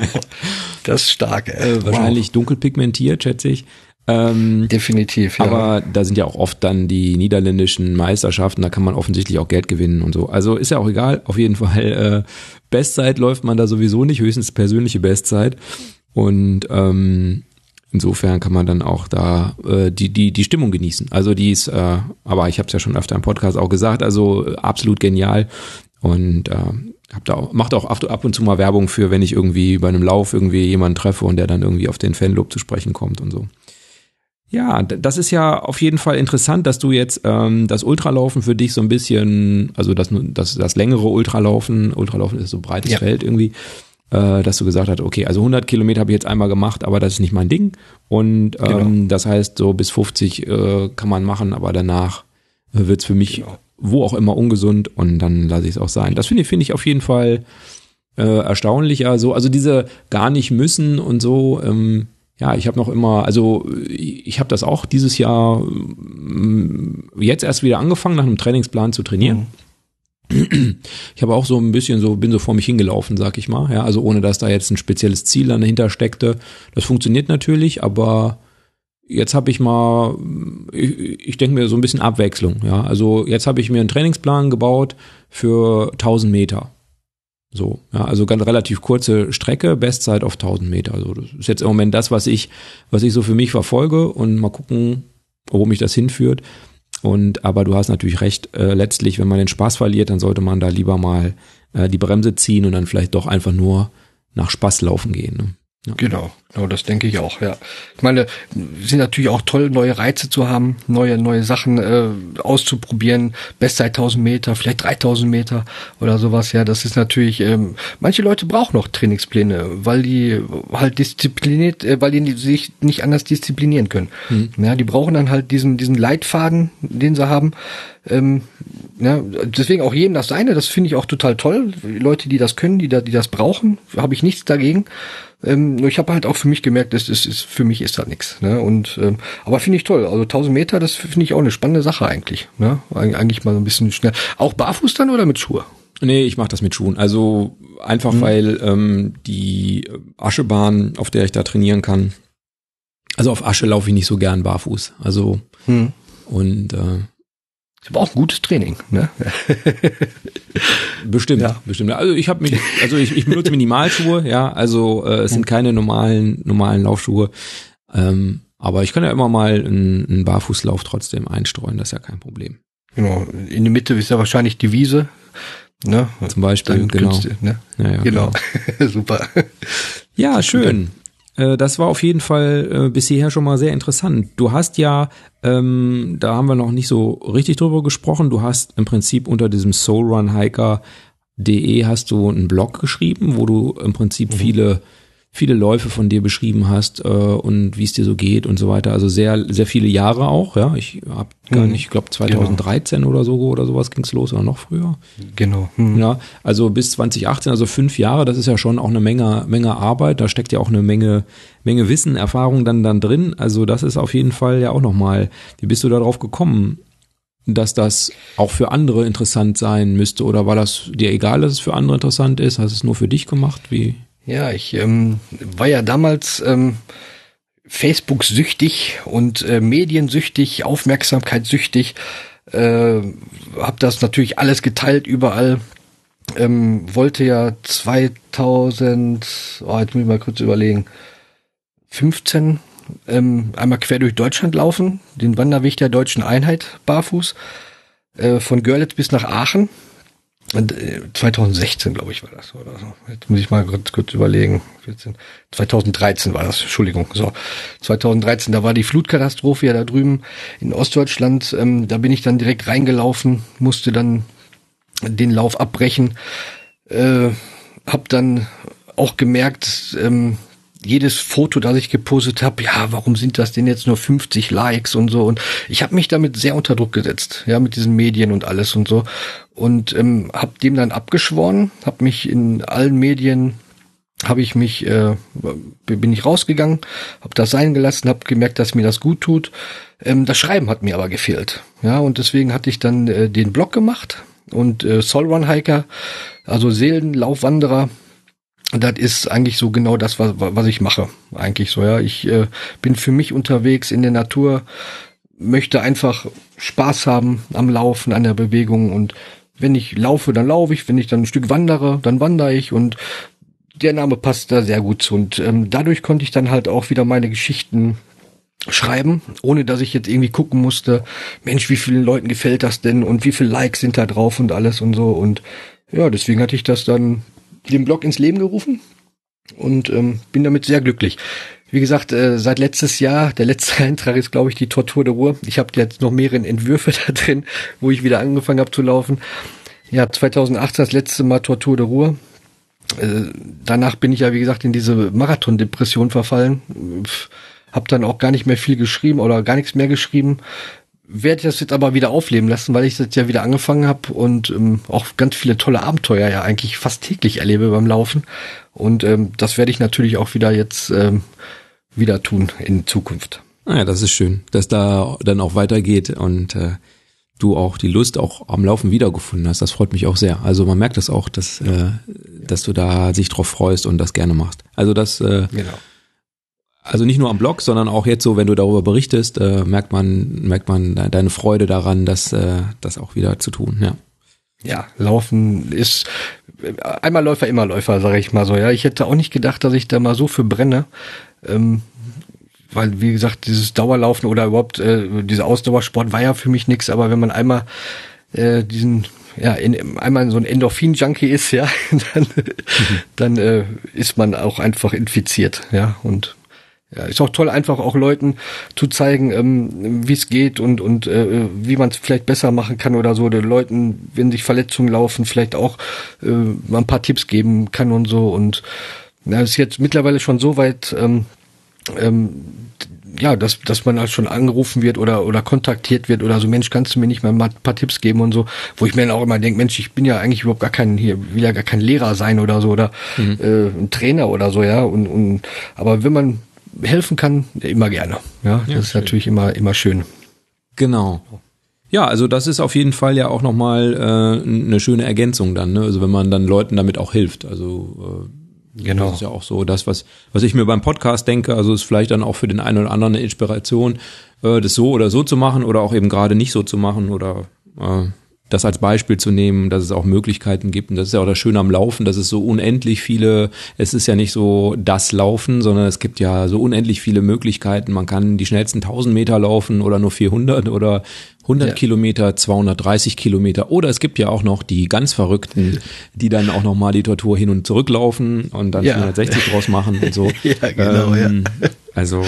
das ist stark. Ey. Äh, wahrscheinlich wow. dunkel pigmentiert, schätze ich. Ähm, Definitiv, ja. Aber da sind ja auch oft dann die niederländischen Meisterschaften, da kann man offensichtlich auch Geld gewinnen und so. Also ist ja auch egal, auf jeden Fall. Äh, Bestzeit läuft man da sowieso nicht, höchstens persönliche Bestzeit. Und ähm, insofern kann man dann auch da äh, die, die, die Stimmung genießen. Also die ist, äh, aber ich habe es ja schon öfter im Podcast auch gesagt, also äh, absolut genial. Und äh, hab da auch, macht auch ab und zu mal Werbung für, wenn ich irgendwie bei einem Lauf irgendwie jemanden treffe und der dann irgendwie auf den Fanlob zu sprechen kommt und so. Ja, das ist ja auf jeden Fall interessant, dass du jetzt ähm, das Ultralaufen für dich so ein bisschen, also das, das, das längere Ultralaufen, Ultralaufen ist so breites ja. Feld irgendwie, äh, dass du gesagt hast, okay, also 100 Kilometer habe ich jetzt einmal gemacht, aber das ist nicht mein Ding. Und ähm, genau. das heißt, so bis 50 äh, kann man machen, aber danach äh, wird's für mich genau. wo auch immer ungesund und dann lasse ich es auch sein. Das finde ich, finde ich auf jeden Fall äh, erstaunlich. Also, also diese gar nicht müssen und so, ähm, ja, ich habe noch immer, also ich habe das auch dieses Jahr mm, jetzt erst wieder angefangen, nach einem Trainingsplan zu trainieren. Mhm. Ich habe auch so ein bisschen so, bin so vor mich hingelaufen, sag ich mal. Ja, also ohne dass da jetzt ein spezielles Ziel dahinter steckte. Das funktioniert natürlich, aber jetzt habe ich mal, ich, ich denke mir so ein bisschen Abwechslung. Ja, also jetzt habe ich mir einen Trainingsplan gebaut für 1000 Meter. So, ja, also ganz relativ kurze Strecke, Bestzeit auf 1000 Meter. Also das ist jetzt im Moment das, was ich, was ich so für mich verfolge und mal gucken, wo mich das hinführt. Und aber du hast natürlich recht. Äh, letztlich, wenn man den Spaß verliert, dann sollte man da lieber mal äh, die Bremse ziehen und dann vielleicht doch einfach nur nach Spaß laufen gehen. Ne? Ja. Genau, genau, das denke ich auch, ja. Ich meine, sind natürlich auch toll, neue Reize zu haben, neue, neue Sachen äh, auszuprobieren, Bestzeit 1000 Meter, vielleicht 3000 Meter oder sowas, ja, das ist natürlich, ähm, manche Leute brauchen noch Trainingspläne, weil die halt diszipliniert, äh, weil die sich nicht anders disziplinieren können. Mhm. Ja, die brauchen dann halt diesen, diesen Leitfaden, den sie haben, ähm, ja, deswegen auch jedem das seine, das finde ich auch total toll. Leute, die das können, die, da, die das brauchen, habe ich nichts dagegen. Ähm, ich habe halt auch für mich gemerkt, das ist, ist für mich ist da nichts. Ne? Und ähm, aber finde ich toll. Also 1000 Meter, das finde ich auch eine spannende Sache eigentlich. Ne? Eig eigentlich mal so ein bisschen schnell. Auch barfuß dann oder mit Schuhe? Nee, ich mache das mit Schuhen. Also einfach, mhm. weil ähm, die Aschebahn, auf der ich da trainieren kann, also auf Asche laufe ich nicht so gern barfuß. Also mhm. und äh, ist aber auch ein gutes Training, ne? bestimmt, ja. bestimmt. Also ich habe mich, also ich, ich benutze Minimalschuhe, ja, also äh, es sind keine normalen normalen Laufschuhe. Ähm, aber ich kann ja immer mal einen, einen Barfußlauf trotzdem einstreuen, das ist ja kein Problem. Genau. In der Mitte ist ja wahrscheinlich die Wiese. Ne? Zum Beispiel, Dann genau. Künste, ne? Ja, ja, genau. Super. Ja, schön. Äh, Das war auf jeden Fall äh, bis hierher schon mal sehr interessant. Du hast ja, ähm, da haben wir noch nicht so richtig drüber gesprochen, du hast im Prinzip unter diesem soulrunhiker.de hast du einen Blog geschrieben, wo du im Prinzip viele viele Läufe von dir beschrieben hast äh, und wie es dir so geht und so weiter. Also sehr sehr viele Jahre auch. Ja, ich habe gar Mhm. nicht, ich glaube 2013 oder so oder sowas ging's los oder noch früher. Genau. Hm. Ja, also bis 2018, also fünf Jahre, das ist ja schon auch eine Menge, Menge Arbeit. Da steckt ja auch eine Menge, Menge Wissen, Erfahrung dann, dann drin. Also das ist auf jeden Fall ja auch nochmal, wie bist du darauf gekommen, dass das auch für andere interessant sein müsste? Oder war das dir egal, dass es für andere interessant ist? Hast du es nur für dich gemacht? Wie? Ja, ich ähm, war ja damals ähm, Facebook-süchtig und äh, mediensüchtig, aufmerksamkeitssüchtig. Äh, hab das natürlich alles geteilt überall. Ähm, wollte ja 2000, oh, jetzt muss ich mal kurz überlegen, 15 ähm, einmal quer durch Deutschland laufen, den Wanderweg der deutschen Einheit barfuß, äh, von Görlitz bis nach Aachen. Und, äh, 2016, glaube ich, war das oder so. Jetzt muss ich mal kurz, kurz überlegen. 14, 2013 war das, Entschuldigung. So, 2013, da war die Flutkatastrophe ja da drüben in Ostdeutschland. Ähm, da bin ich dann direkt reingelaufen, musste dann den Lauf abbrechen. Äh, hab dann auch gemerkt, ähm, jedes Foto, das ich gepostet habe, ja, warum sind das denn jetzt nur 50 Likes und so? Und ich habe mich damit sehr unter Druck gesetzt, ja, mit diesen Medien und alles und so. Und ähm, habe dem dann abgeschworen, habe mich in allen Medien habe ich mich äh, bin ich rausgegangen, habe das sein gelassen, habe gemerkt, dass mir das gut tut. Ähm, das Schreiben hat mir aber gefehlt, ja, und deswegen hatte ich dann äh, den Blog gemacht und äh, Soul Run Hiker, also Seelenlaufwanderer. Das ist eigentlich so genau das, was, was ich mache. Eigentlich so, ja. Ich äh, bin für mich unterwegs in der Natur, möchte einfach Spaß haben am Laufen, an der Bewegung. Und wenn ich laufe, dann laufe ich, wenn ich dann ein Stück wandere, dann wandere ich. Und der Name passt da sehr gut zu. Und ähm, dadurch konnte ich dann halt auch wieder meine Geschichten schreiben, ohne dass ich jetzt irgendwie gucken musste, Mensch, wie vielen Leuten gefällt das denn? Und wie viele Likes sind da drauf und alles und so. Und ja, deswegen hatte ich das dann den Blog ins Leben gerufen und ähm, bin damit sehr glücklich. Wie gesagt, äh, seit letztes Jahr, der letzte Eintrag ist, glaube ich, die Tortur der Ruhr. Ich habe jetzt noch mehrere Entwürfe da drin, wo ich wieder angefangen habe zu laufen. Ja, 2018 das letzte Mal Tortur der Ruhr. Äh, danach bin ich ja, wie gesagt, in diese Marathon-Depression verfallen. Pff, hab dann auch gar nicht mehr viel geschrieben oder gar nichts mehr geschrieben. Werde das jetzt aber wieder aufleben lassen, weil ich das ja wieder angefangen habe und ähm, auch ganz viele tolle Abenteuer ja eigentlich fast täglich erlebe beim Laufen. Und ähm, das werde ich natürlich auch wieder jetzt ähm, wieder tun in Zukunft. Naja, das ist schön, dass da dann auch weitergeht und äh, du auch die Lust auch am Laufen wiedergefunden hast. Das freut mich auch sehr. Also man merkt das auch, dass, äh, dass du da sich drauf freust und das gerne machst. Also das, äh, Genau. Also nicht nur am Blog, sondern auch jetzt so, wenn du darüber berichtest, äh, merkt man, merkt man de- deine Freude daran, das, äh, das auch wieder zu tun. Ja. Ja, Laufen ist einmal Läufer, immer Läufer, sage ich mal so. Ja, ich hätte auch nicht gedacht, dass ich da mal so für brenne. Ähm, weil, wie gesagt, dieses Dauerlaufen oder überhaupt äh, dieser Ausdauersport war ja für mich nichts, aber wenn man einmal äh, diesen ja, in, einmal so ein Endorphin-Junkie ist, ja, dann, dann äh, ist man auch einfach infiziert, ja, und ja, ist auch toll, einfach auch Leuten zu zeigen, ähm, wie es geht und und äh, wie man es vielleicht besser machen kann oder so. Den Leuten, wenn sich Verletzungen laufen, vielleicht auch äh, mal ein paar Tipps geben kann und so. Und ja, ist jetzt mittlerweile schon so weit, ähm, ähm, ja, dass, dass man halt schon angerufen wird oder, oder kontaktiert wird oder so, Mensch, kannst du mir nicht mal ein paar Tipps geben und so, wo ich mir dann auch immer denke, Mensch, ich bin ja eigentlich überhaupt gar kein, hier, will ja gar kein Lehrer sein oder so oder äh, ein Trainer oder so, ja. Und, und aber wenn man helfen kann, immer gerne. Ja, das ist schön. natürlich immer, immer schön. Genau. Ja, also das ist auf jeden Fall ja auch nochmal äh, eine schöne Ergänzung dann, ne? Also wenn man dann Leuten damit auch hilft. Also äh, Genau. Das ist ja auch so das, was, was ich mir beim Podcast denke. Also ist vielleicht dann auch für den einen oder anderen eine Inspiration, äh, das so oder so zu machen oder auch eben gerade nicht so zu machen oder äh, das als Beispiel zu nehmen, dass es auch Möglichkeiten gibt. Und das ist ja auch das Schöne am Laufen, dass es so unendlich viele, es ist ja nicht so das Laufen, sondern es gibt ja so unendlich viele Möglichkeiten. Man kann die schnellsten 1000 Meter laufen oder nur 400 oder 100 ja. Kilometer, 230 Kilometer. Oder es gibt ja auch noch die ganz Verrückten, die dann auch noch mal die Tortur hin und zurück laufen und dann ja. 460 draus machen und so. ja, genau, ähm, ja. Also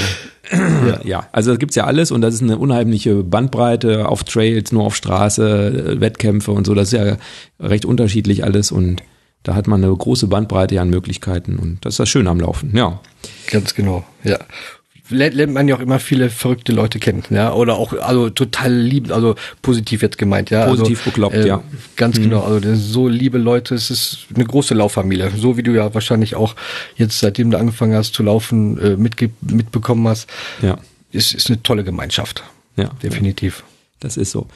ja. ja, also das gibt's ja alles und das ist eine unheimliche Bandbreite auf Trails, nur auf Straße, Wettkämpfe und so. Das ist ja recht unterschiedlich alles und da hat man eine große Bandbreite an Möglichkeiten und das ist das Schöne am Laufen, ja. Ganz genau, ja lernt, man ja auch immer viele verrückte Leute kennen, ja, oder auch also total lieb, also positiv jetzt gemeint, ja. Positiv also, bekloppt, äh, ja. Ganz mhm. genau, also so liebe Leute, es ist eine große Lauffamilie, so wie du ja wahrscheinlich auch jetzt seitdem du angefangen hast zu laufen äh, mitge mitbekommen hast. Ja. Ist ist eine tolle Gemeinschaft. Ja, definitiv. Das ist so.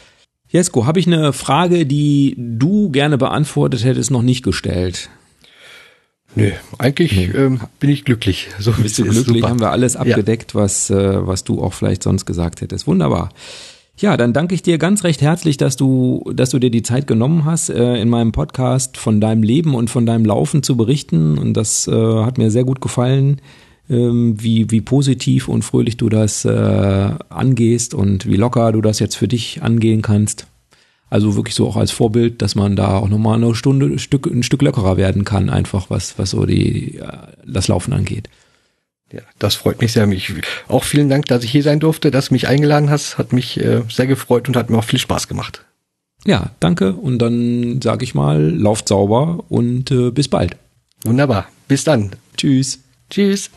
Jesko, habe ich eine Frage, die du gerne beantwortet hättest, noch nicht gestellt. Nö, eigentlich nee. Ähm, bin ich glücklich. So bist du glücklich, haben wir alles abgedeckt, ja. was, äh, was du auch vielleicht sonst gesagt hättest. Wunderbar. Ja, dann danke ich dir ganz recht herzlich, dass du, dass du dir die Zeit genommen hast, äh, in meinem Podcast von deinem Leben und von deinem Laufen zu berichten. Und das äh, hat mir sehr gut gefallen, ähm, wie, wie positiv und fröhlich du das äh, angehst und wie locker du das jetzt für dich angehen kannst. Also wirklich so auch als Vorbild, dass man da auch nochmal eine Stunde ein Stück, ein Stück lockerer werden kann, einfach was, was so die, das Laufen angeht. Ja, das freut mich sehr. Mich, auch vielen Dank, dass ich hier sein durfte, dass du mich eingeladen hast. Hat mich äh, sehr gefreut und hat mir auch viel Spaß gemacht. Ja, danke. Und dann sage ich mal, lauft sauber und äh, bis bald. Wunderbar. Bis dann. Tschüss. Tschüss.